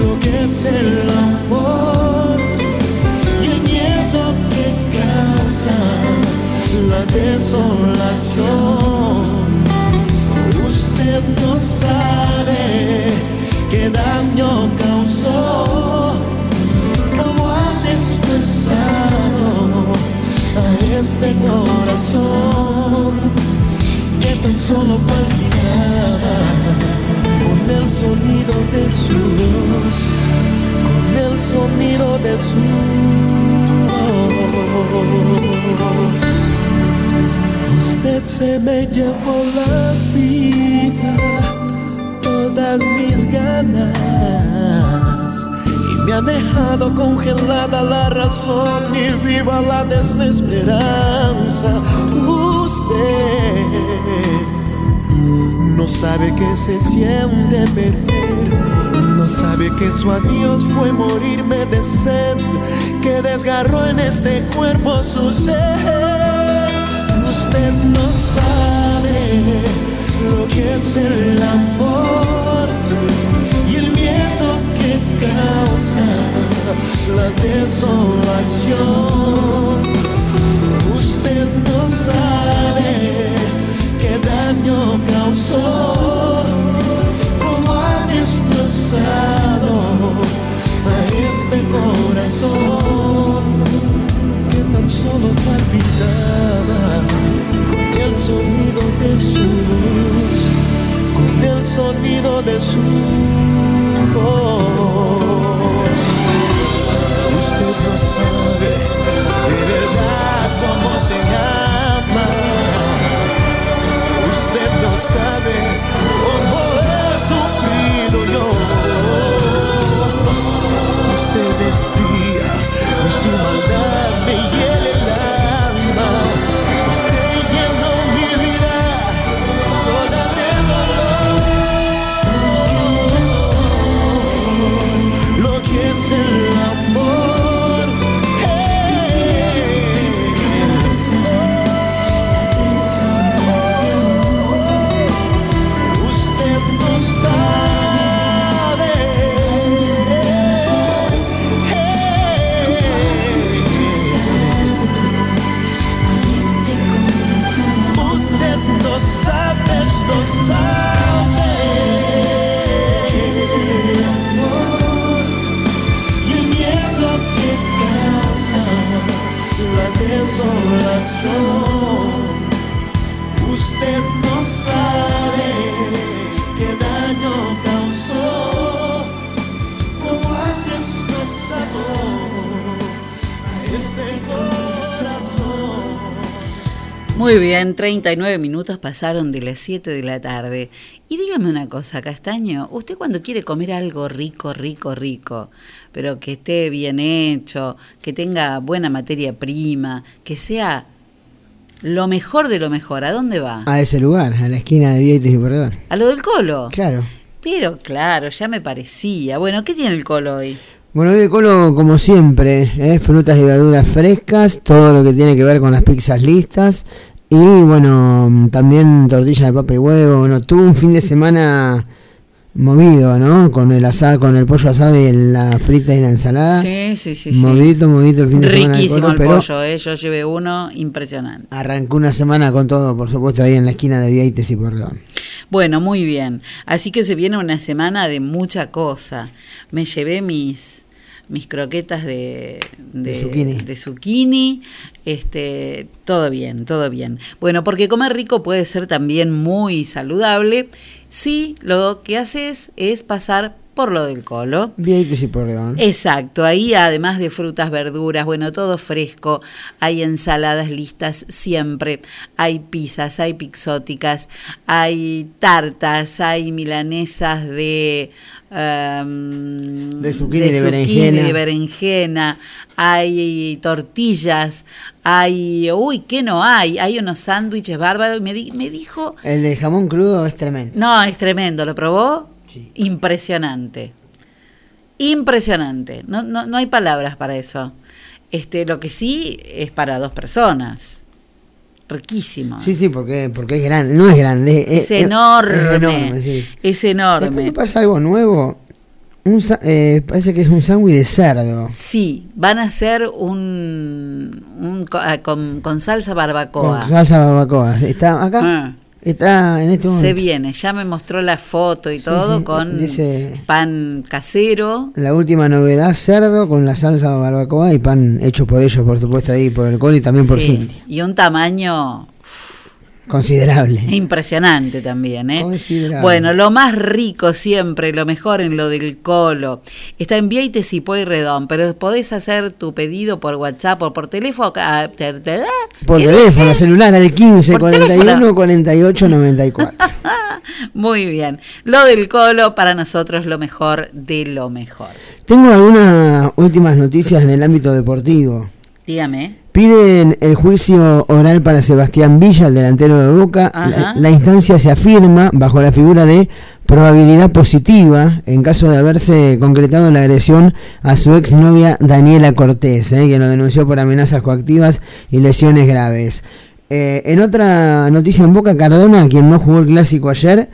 lo que es el amor y el miedo que causa la desolación. Usted no sabe qué daño causó, cómo ha destrozado este corazón que tan solo palpitaba con el sonido de su voz, con el sonido de su voz. Usted se me llevó la vida, todas mis ganas me ha dejado congelada la razón y viva la desesperanza. Usted no sabe que se siente perder, no sabe que su adiós fue morirme de sed, que desgarró en este cuerpo su ser. Usted no sabe lo que es el amor causa la desolación. Usted no sabe qué daño causó, cómo ha destrozado a este corazón que tan solo palpitaba con el sonido de su voz, con el sonido de su voz. Usted no sabe de verdad cómo se llama. Usted no sabe bien, 39 minutos pasaron de las 7 de la tarde. Y dígame una cosa, Castaño, usted cuando quiere comer algo rico, rico, rico, pero que esté bien hecho, que tenga buena materia prima, que sea lo mejor de lo mejor, ¿a dónde va? A ese lugar, a la esquina de Vieites y Corredor. ¿A lo del colo? Claro. Pero claro, ya me parecía. Bueno, ¿qué tiene el colo hoy? Bueno, hoy el colo, como siempre, ¿eh? frutas y verduras frescas, todo lo que tiene que ver con las pizzas listas. Y bueno, también tortilla de papa y huevo. Bueno, tuvo un fin de semana movido, ¿no? Con el asado, con el pollo asado y la frita y la ensalada. Sí, sí, sí. Movidito, movidito el fin de semana. Riquísimo el pollo, ¿eh? Yo llevé uno impresionante. Arrancó una semana con todo, por supuesto, ahí en la esquina de Vieites y Porredón. Bueno, muy bien. Así que se viene una semana de mucha cosa. Me llevé mis mis croquetas de, De zucchini. de zucchini, este, todo bien, todo bien. Bueno, porque comer rico puede ser también muy saludable si lo que haces es pasar por lo del colo. Vieites y Porredón. Exacto, ahí además de frutas, verduras, bueno, todo fresco, hay ensaladas listas siempre, hay pizzas, hay pixóticas, hay tartas, hay milanesas de... em, De zucchini, de zucchini, berenjena. de berenjena, hay tortillas, hay... Uy, ¿qué no hay? Hay unos sándwiches bárbaros, me, di- me dijo... El de jamón crudo es tremendo. No, es tremendo, ¿lo probó? Impresionante. Impresionante. No, no, no hay palabras para eso. Este, lo que sí es para dos personas. Riquísimo. Sí, sí, porque, porque es grande. No es grande. Es enorme. Es enorme, sí. Es ¿Sabes enorme. qué pasa algo nuevo? Un, eh, parece que es un sándwich de cerdo. Sí, van a hacer un, un ah, con, con salsa barbacoa. Con salsa barbacoa. Está acá. Ah. Está en este momento. Se viene, ya me mostró la foto y todo sí, con dice- pan casero. La última novedad, cerdo con la salsa barbacoa y pan hecho por ellos, por supuesto, ahí por el col y también por Sí, y un tamaño Considerable. <laughs> Impresionante también, ¿eh? Considerable. Bueno, lo más rico siempre, lo mejor en lo del colo. Está en Vieites y Pueyrredón, pero podés hacer tu pedido por WhatsApp o por teléfono. ah, te- te- ah, Por ¿qué teléfono, dije? celular al 15 Por 41 teléfono. 48 94. <laughs> Muy bien. Lo del colo para nosotros lo mejor de lo mejor. Tengo algunas últimas noticias en el ámbito deportivo. Dígame. Piden el juicio oral para Sebastián Villa, el delantero de Boca. La instancia se afirma bajo la figura de probabilidad positiva en caso de haberse concretado la agresión a su exnovia Daniela Cortés, eh, que lo denunció por amenazas coactivas y lesiones graves. Eh, en otra noticia en Boca, Cardona, quien no jugó el clásico ayer,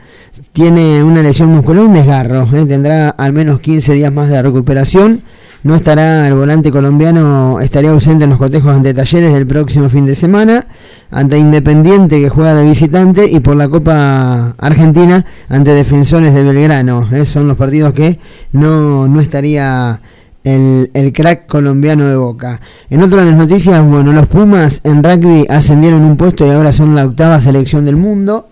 tiene una lesión muscular, un desgarro. eh, tendrá al menos 15 días más de recuperación. No estará el volante colombiano, estaría ausente en los cotejos ante Talleres del próximo fin de semana, ante Independiente que juega de visitante y por la Copa Argentina ante Defensores de Belgrano. eh, son los partidos que no, no estaría el, el crack colombiano de Boca. En otras noticias, bueno, los Pumas en rugby ascendieron un puesto y ahora son la octava selección del mundo.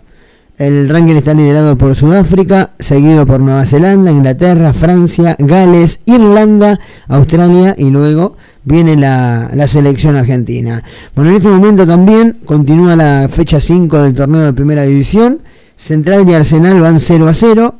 El ranking está liderado por Sudáfrica, seguido por Nueva Zelanda, Inglaterra, Francia, Gales, Irlanda, Australia y luego viene la, selección argentina. Bueno, en este momento también continúa la fecha 5 del torneo de primera división. Central y Arsenal van 0 a 0.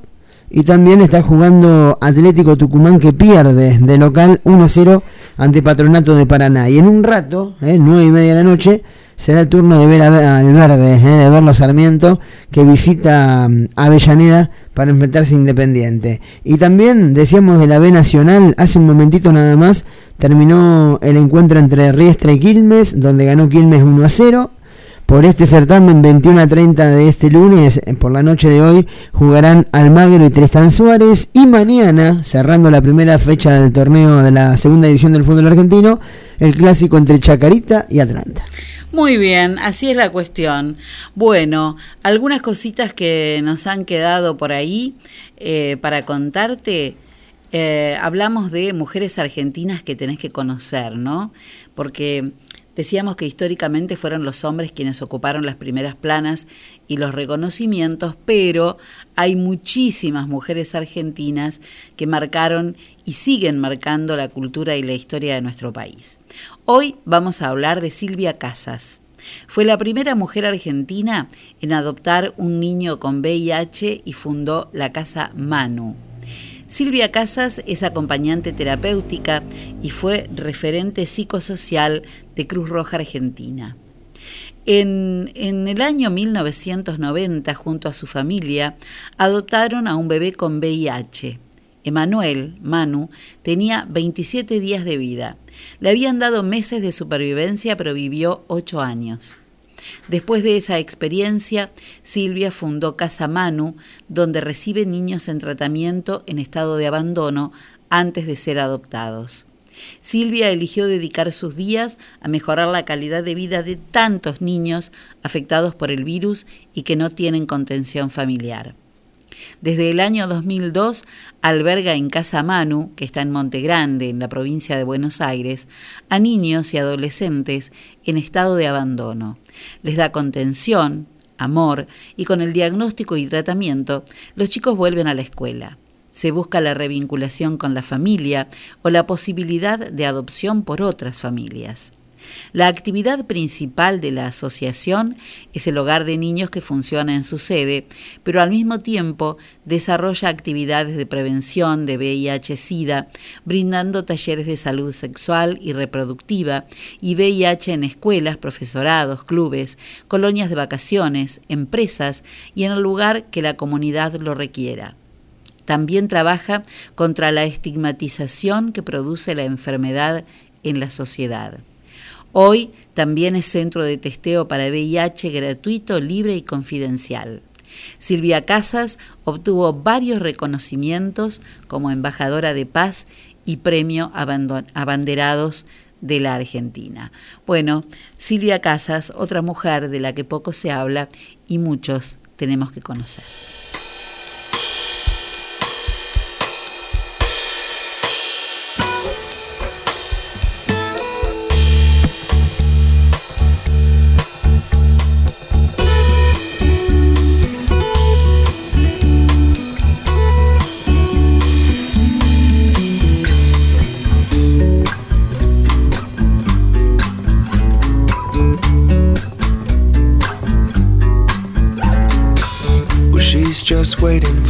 Y también está jugando Atlético Tucumán que pierde de local 1 a 0 ante Patronato de Paraná. Y en un rato, eh, 9 y media de la noche, será el turno de ver al verde, eh, de verlo Sarmiento, que visita mm, Avellaneda para enfrentarse Independiente. Y también decíamos de la B Nacional, hace un momentito nada más, terminó el encuentro entre Riestra y Quilmes, donde ganó Quilmes 1 a 0. Por este certamen, 21 a 30 de este lunes, eh, por la noche de hoy, jugarán Almagro y Tristan Suárez. Y mañana, cerrando la primera fecha del torneo de la segunda edición del fútbol argentino, el clásico entre Chacarita y Atlanta. Muy bien, así es la cuestión. Bueno, algunas cositas que nos han quedado por ahí eh, para contarte. Eh, hablamos de mujeres argentinas que tenés que conocer, ¿no? Porque decíamos que históricamente fueron los hombres quienes ocuparon las primeras planas y los reconocimientos, pero hay muchísimas mujeres argentinas que marcaron y siguen marcando la cultura y la historia de nuestro país. Hoy vamos a hablar de Silvia Casas. Fue la primera mujer argentina en adoptar un niño con VIH y fundó la Casa Manu. Silvia Casas es acompañante terapéutica y fue referente psicosocial de Cruz Roja Argentina. En, en, el año 1990, junto a su familia, adoptaron a un bebé con VIH. Emanuel, Manu, tenía 27 días de vida. Le habían dado meses de supervivencia, pero vivió 8 años. Después de esa experiencia, Silvia fundó Casa Manu, donde recibe niños en tratamiento en estado de abandono antes de ser adoptados. Silvia eligió dedicar sus días a mejorar la calidad de vida de tantos niños afectados por el virus y que no tienen contención familiar. Desde el año 2002 alberga en Casa Manu, que está en Monte Grande, en la provincia de Buenos Aires, a niños y adolescentes en estado de abandono. Les da contención, amor y con el diagnóstico y tratamiento, los chicos vuelven a la escuela. Se busca la revinculación con la familia o la posibilidad de adopción por otras familias. La actividad principal de la asociación es el hogar de niños que funciona en su sede, pero al mismo tiempo desarrolla actividades de prevención de VIH-Sida, brindando talleres de salud sexual y reproductiva y VIH en escuelas, profesorados, clubes, colonias de vacaciones, empresas y en el lugar que la comunidad lo requiera. También trabaja contra la estigmatización que produce la enfermedad en la sociedad. Hoy también es centro de testeo para VIH gratuito, libre y confidencial. Silvia Casas obtuvo varios reconocimientos como embajadora de paz y premio abanderados de la Argentina. Bueno, Silvia Casas, otra mujer de la que poco se habla y muchos tenemos que conocer.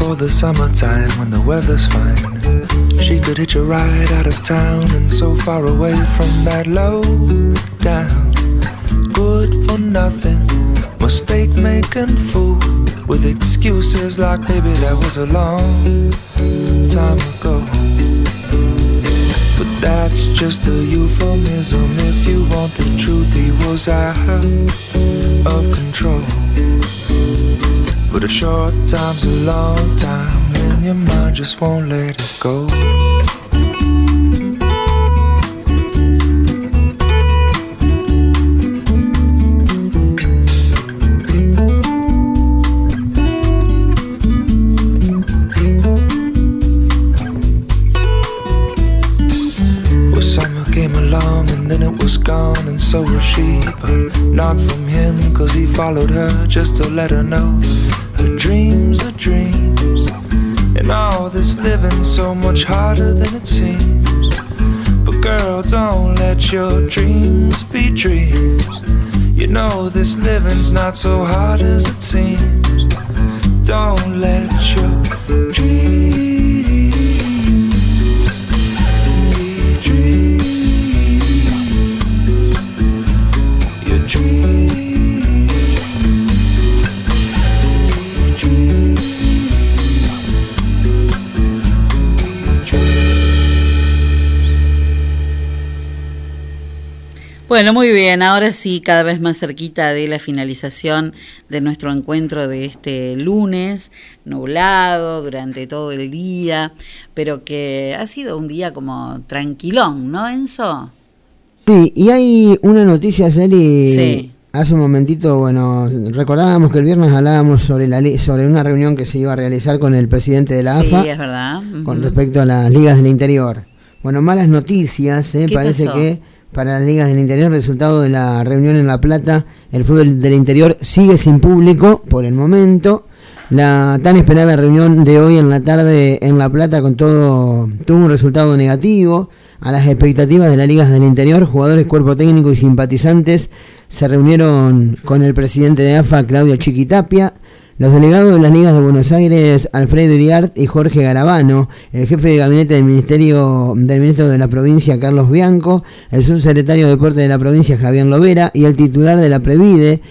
For the summertime when the weather's fine. She could hitch a ride out of town and so far away from that low down. Good for nothing, mistake making fool with excuses like maybe that was a long time ago. But that's just a euphemism. If you want the truth, he was out of control. But a short time's a long time, and your mind just won't let it go. Well, summer came along and then it was gone, and so was she. But not from him, cause he followed her just to let her know dreams are dreams. And all this living's so much harder than it seems. But girl, don't let your dreams be dreams. You know this living's not so hard as it seems. Don't let your Bueno, muy bien, ahora sí, cada vez más cerquita de la finalización de nuestro encuentro de este lunes, nublado durante todo el día, pero que ha sido un día como tranquilón, ¿no, Enzo? Sí, y hay una noticia, Celi. Sí. Hace un momentito, bueno, recordábamos que el viernes hablábamos sobre la sobre una reunión que se iba a realizar con el presidente de la sí, AFA es verdad. con respecto a las ligas del interior. Bueno, malas noticias, ¿eh? ¿Qué parece pasó? que para las ligas del interior, resultado de la reunión en La Plata, el fútbol del interior sigue sin público por el momento. La tan esperada reunión de hoy en la tarde en La Plata con todo tuvo un resultado negativo. A las expectativas de las ligas del interior, jugadores, cuerpo técnico y simpatizantes se reunieron con el presidente de AFA, Claudio Chiquitapia, los delegados de las ligas de Buenos Aires, Alfredo Iriart y Jorge Garabano, el jefe de gabinete del Ministerio del Ministro de la Provincia, Carlos Bianco, el subsecretario de Deporte de la provincia, Javier Lovera, y el titular de la Previde,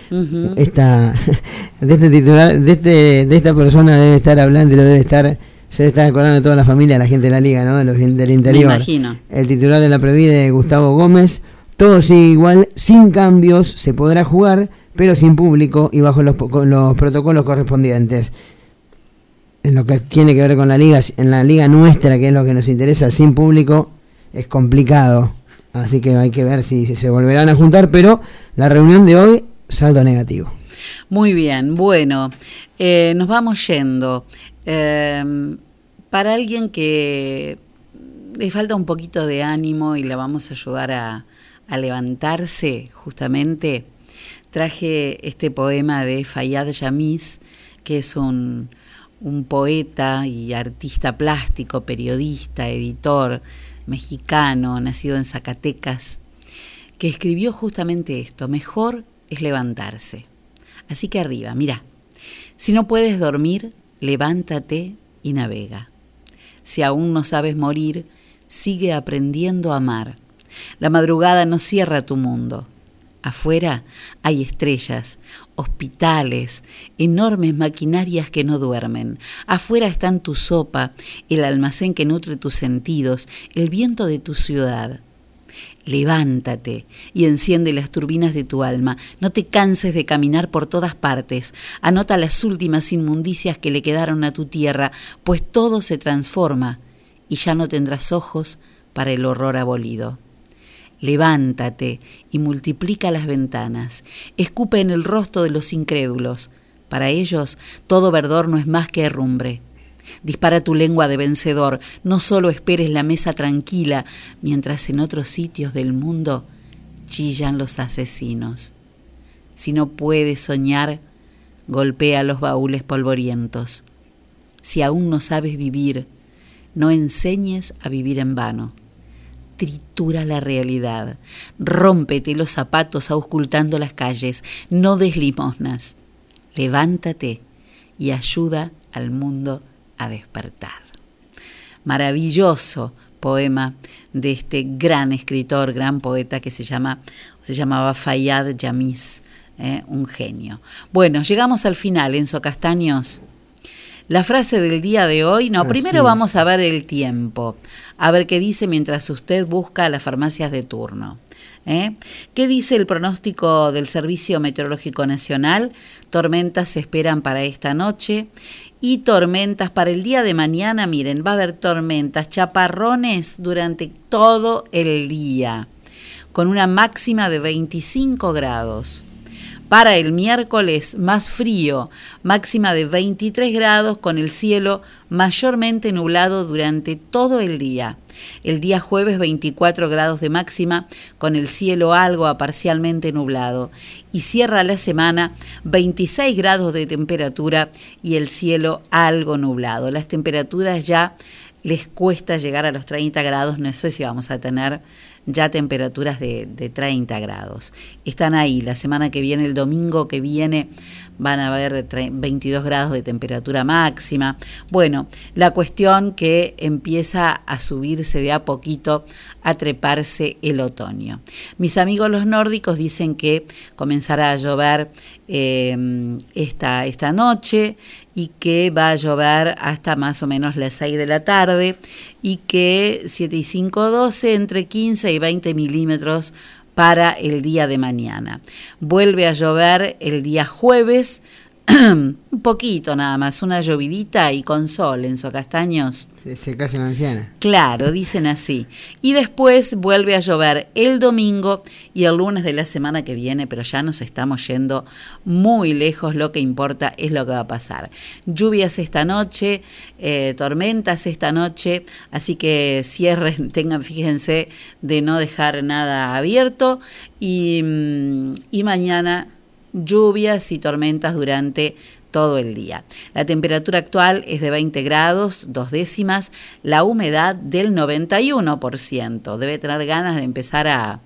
esta, <laughs> de este titular, de este, de esta persona debe estar hablando y lo debe estar se debe estar acordando de toda la familia, la gente de la liga, ¿no? De los del interior. imagino. El titular de la Previde, Gustavo Gómez, todo sigue igual, sin cambios, se podrá jugar, pero sin público y bajo los, protocolos correspondientes. En lo que tiene que ver con la liga, en la liga nuestra, que es lo que nos interesa, sin público, es complicado. Así que hay que ver si, se volverán a juntar, pero la reunión de hoy, saldo negativo. Muy bien, bueno, eh, nos vamos yendo. Eh, para alguien que le falta un poquito de ánimo y le vamos a ayudar a levantarse, justamente, traje este poema de Fayad Yamis, que es un, un poeta y artista plástico, periodista, editor mexicano, nacido en Zacatecas, que escribió justamente esto, mejor es levantarse. Así que arriba, mira, si no puedes dormir, levántate y navega. Si aún no sabes morir, sigue aprendiendo a amar. La madrugada no cierra tu mundo. Afuera hay estrellas, hospitales, enormes maquinarias que no duermen. Afuera están tu sopa, el almacén que nutre tus sentidos, el viento de tu ciudad. Levántate y enciende las turbinas de tu alma. No te canses de caminar por todas partes. Anota las últimas inmundicias que le quedaron a tu tierra, pues todo se transforma y ya no tendrás ojos para el horror abolido. Levántate y multiplica las ventanas. Escupe en el rostro de los incrédulos. Para ellos todo verdor no es más que herrumbre. Dispara tu lengua de vencedor, no solo esperes la mesa tranquila, mientras en otros sitios del mundo chillan los asesinos. Si no puedes soñar, golpea los baúles polvorientos. Si aún no sabes vivir, no enseñes a vivir en vano. Tritura la realidad, rómpete los zapatos auscultando las calles, no des limosnas. Levántate y ayuda al mundo a despertar. Maravilloso poema de este gran escritor, gran poeta que se llama se llamaba Fayad Yamis, ¿eh? un genio. Bueno, llegamos al final, Enzo Castaños. La frase del día de hoy, no, Así primero es. vamos a ver el tiempo, a ver qué dice mientras usted busca las farmacias de turno. ¿eh? ¿Qué dice el pronóstico del Servicio Meteorológico Nacional? Tormentas se esperan para esta noche y tormentas para el día de mañana. Miren, va a haber tormentas, chaparrones durante todo el día, con una máxima de 25 grados. Para el miércoles, más frío, máxima de 23 grados con el cielo mayormente nublado durante todo el día. El día jueves 24 grados de máxima con el cielo algo a parcialmente nublado. Y cierra la semana 26 grados de temperatura y el cielo algo nublado. Las temperaturas ya les cuesta llegar a los 30 grados, no sé si vamos a tener ya temperaturas de, de 30 grados. Están ahí, la semana que viene, el domingo que viene, van a haber tre- 22 grados de temperatura máxima. Bueno, la cuestión que empieza a subirse de a poquito, a treparse el otoño. Mis amigos los nórdicos dicen que comenzará a llover eh, esta, esta noche y que va a llover hasta más o menos las 6 de la tarde y que 7 y 5, 12, entre 15 y 20 milímetros para el día de mañana. Vuelve a llover el día jueves, <clears throat> un poquito nada más, una llovidita y con sol en Socastaños. Se, casa una anciana. Claro, dicen así. Y después vuelve a llover el domingo y el lunes de la semana que viene, pero ya nos estamos yendo muy lejos. Lo que importa es lo que va a pasar. Lluvias esta noche, eh, tormentas esta noche, así que cierren, <laughs> tengan, fíjense, de no dejar nada abierto. Y, mm, y mañana lluvias y tormentas durante todo el día. La temperatura actual es de 20 grados, dos décimas, la humedad del 91%. Debe tener ganas de empezar a,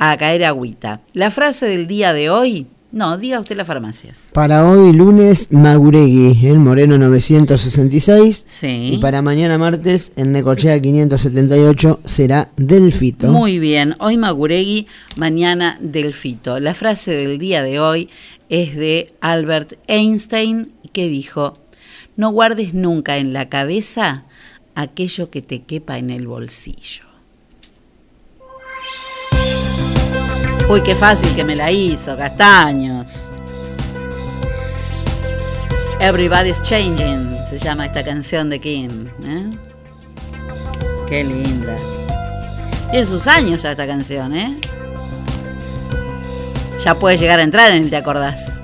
a caer agüita. La frase del día de hoy, no, diga usted las farmacias. Para hoy lunes, Maguregui, el Moreno 966. Sí. Y para mañana martes, en Necochea 578, será Delfito. Muy bien, hoy Maguregui, mañana Delfito. La frase del día de hoy es de Albert Einstein que dijo, no guardes nunca en la cabeza aquello que te quepa en el bolsillo. Uy, qué fácil que me la hizo, Castaños. Everybody's Changing se llama esta canción de King. ¿eh? Qué linda. Tiene sus años ya esta canción, ¿eh? Ya puede llegar a entrar en el Te acordás.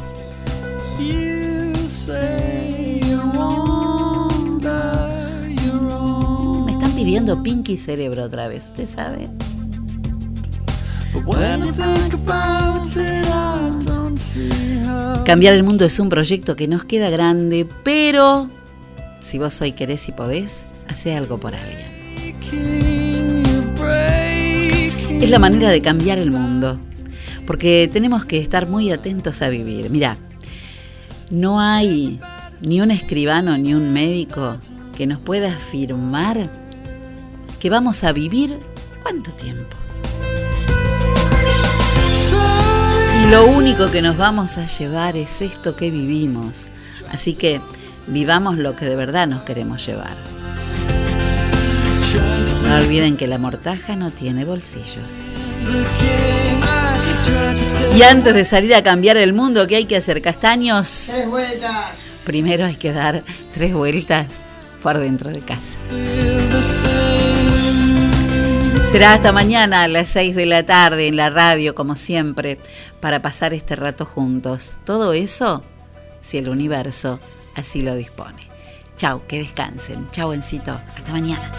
Me están pidiendo Pinky Cerebro otra vez, ¿usted sabe? Cambiar el mundo es un proyecto que nos queda grande, pero si vos hoy querés y podés, hace algo por alguien. Es la manera de cambiar el mundo, porque tenemos que estar muy atentos a vivir. Mira, no hay ni un escribano ni un médico que nos pueda afirmar que vamos a vivir cuánto tiempo. Y lo único que nos vamos a llevar es esto que vivimos. Así que vivamos lo que de verdad nos queremos llevar. No olviden que la mortaja no tiene bolsillos. Y antes de salir a cambiar el mundo, ¿qué hay que hacer? Castaños. Tres vueltas. Primero hay que dar tres vueltas por dentro de casa. Será hasta mañana a las 6 de la tarde en la radio, como siempre, para pasar este rato juntos. Todo eso, si el universo así lo dispone. Chau, que descansen. Chau, Encito. Hasta mañana.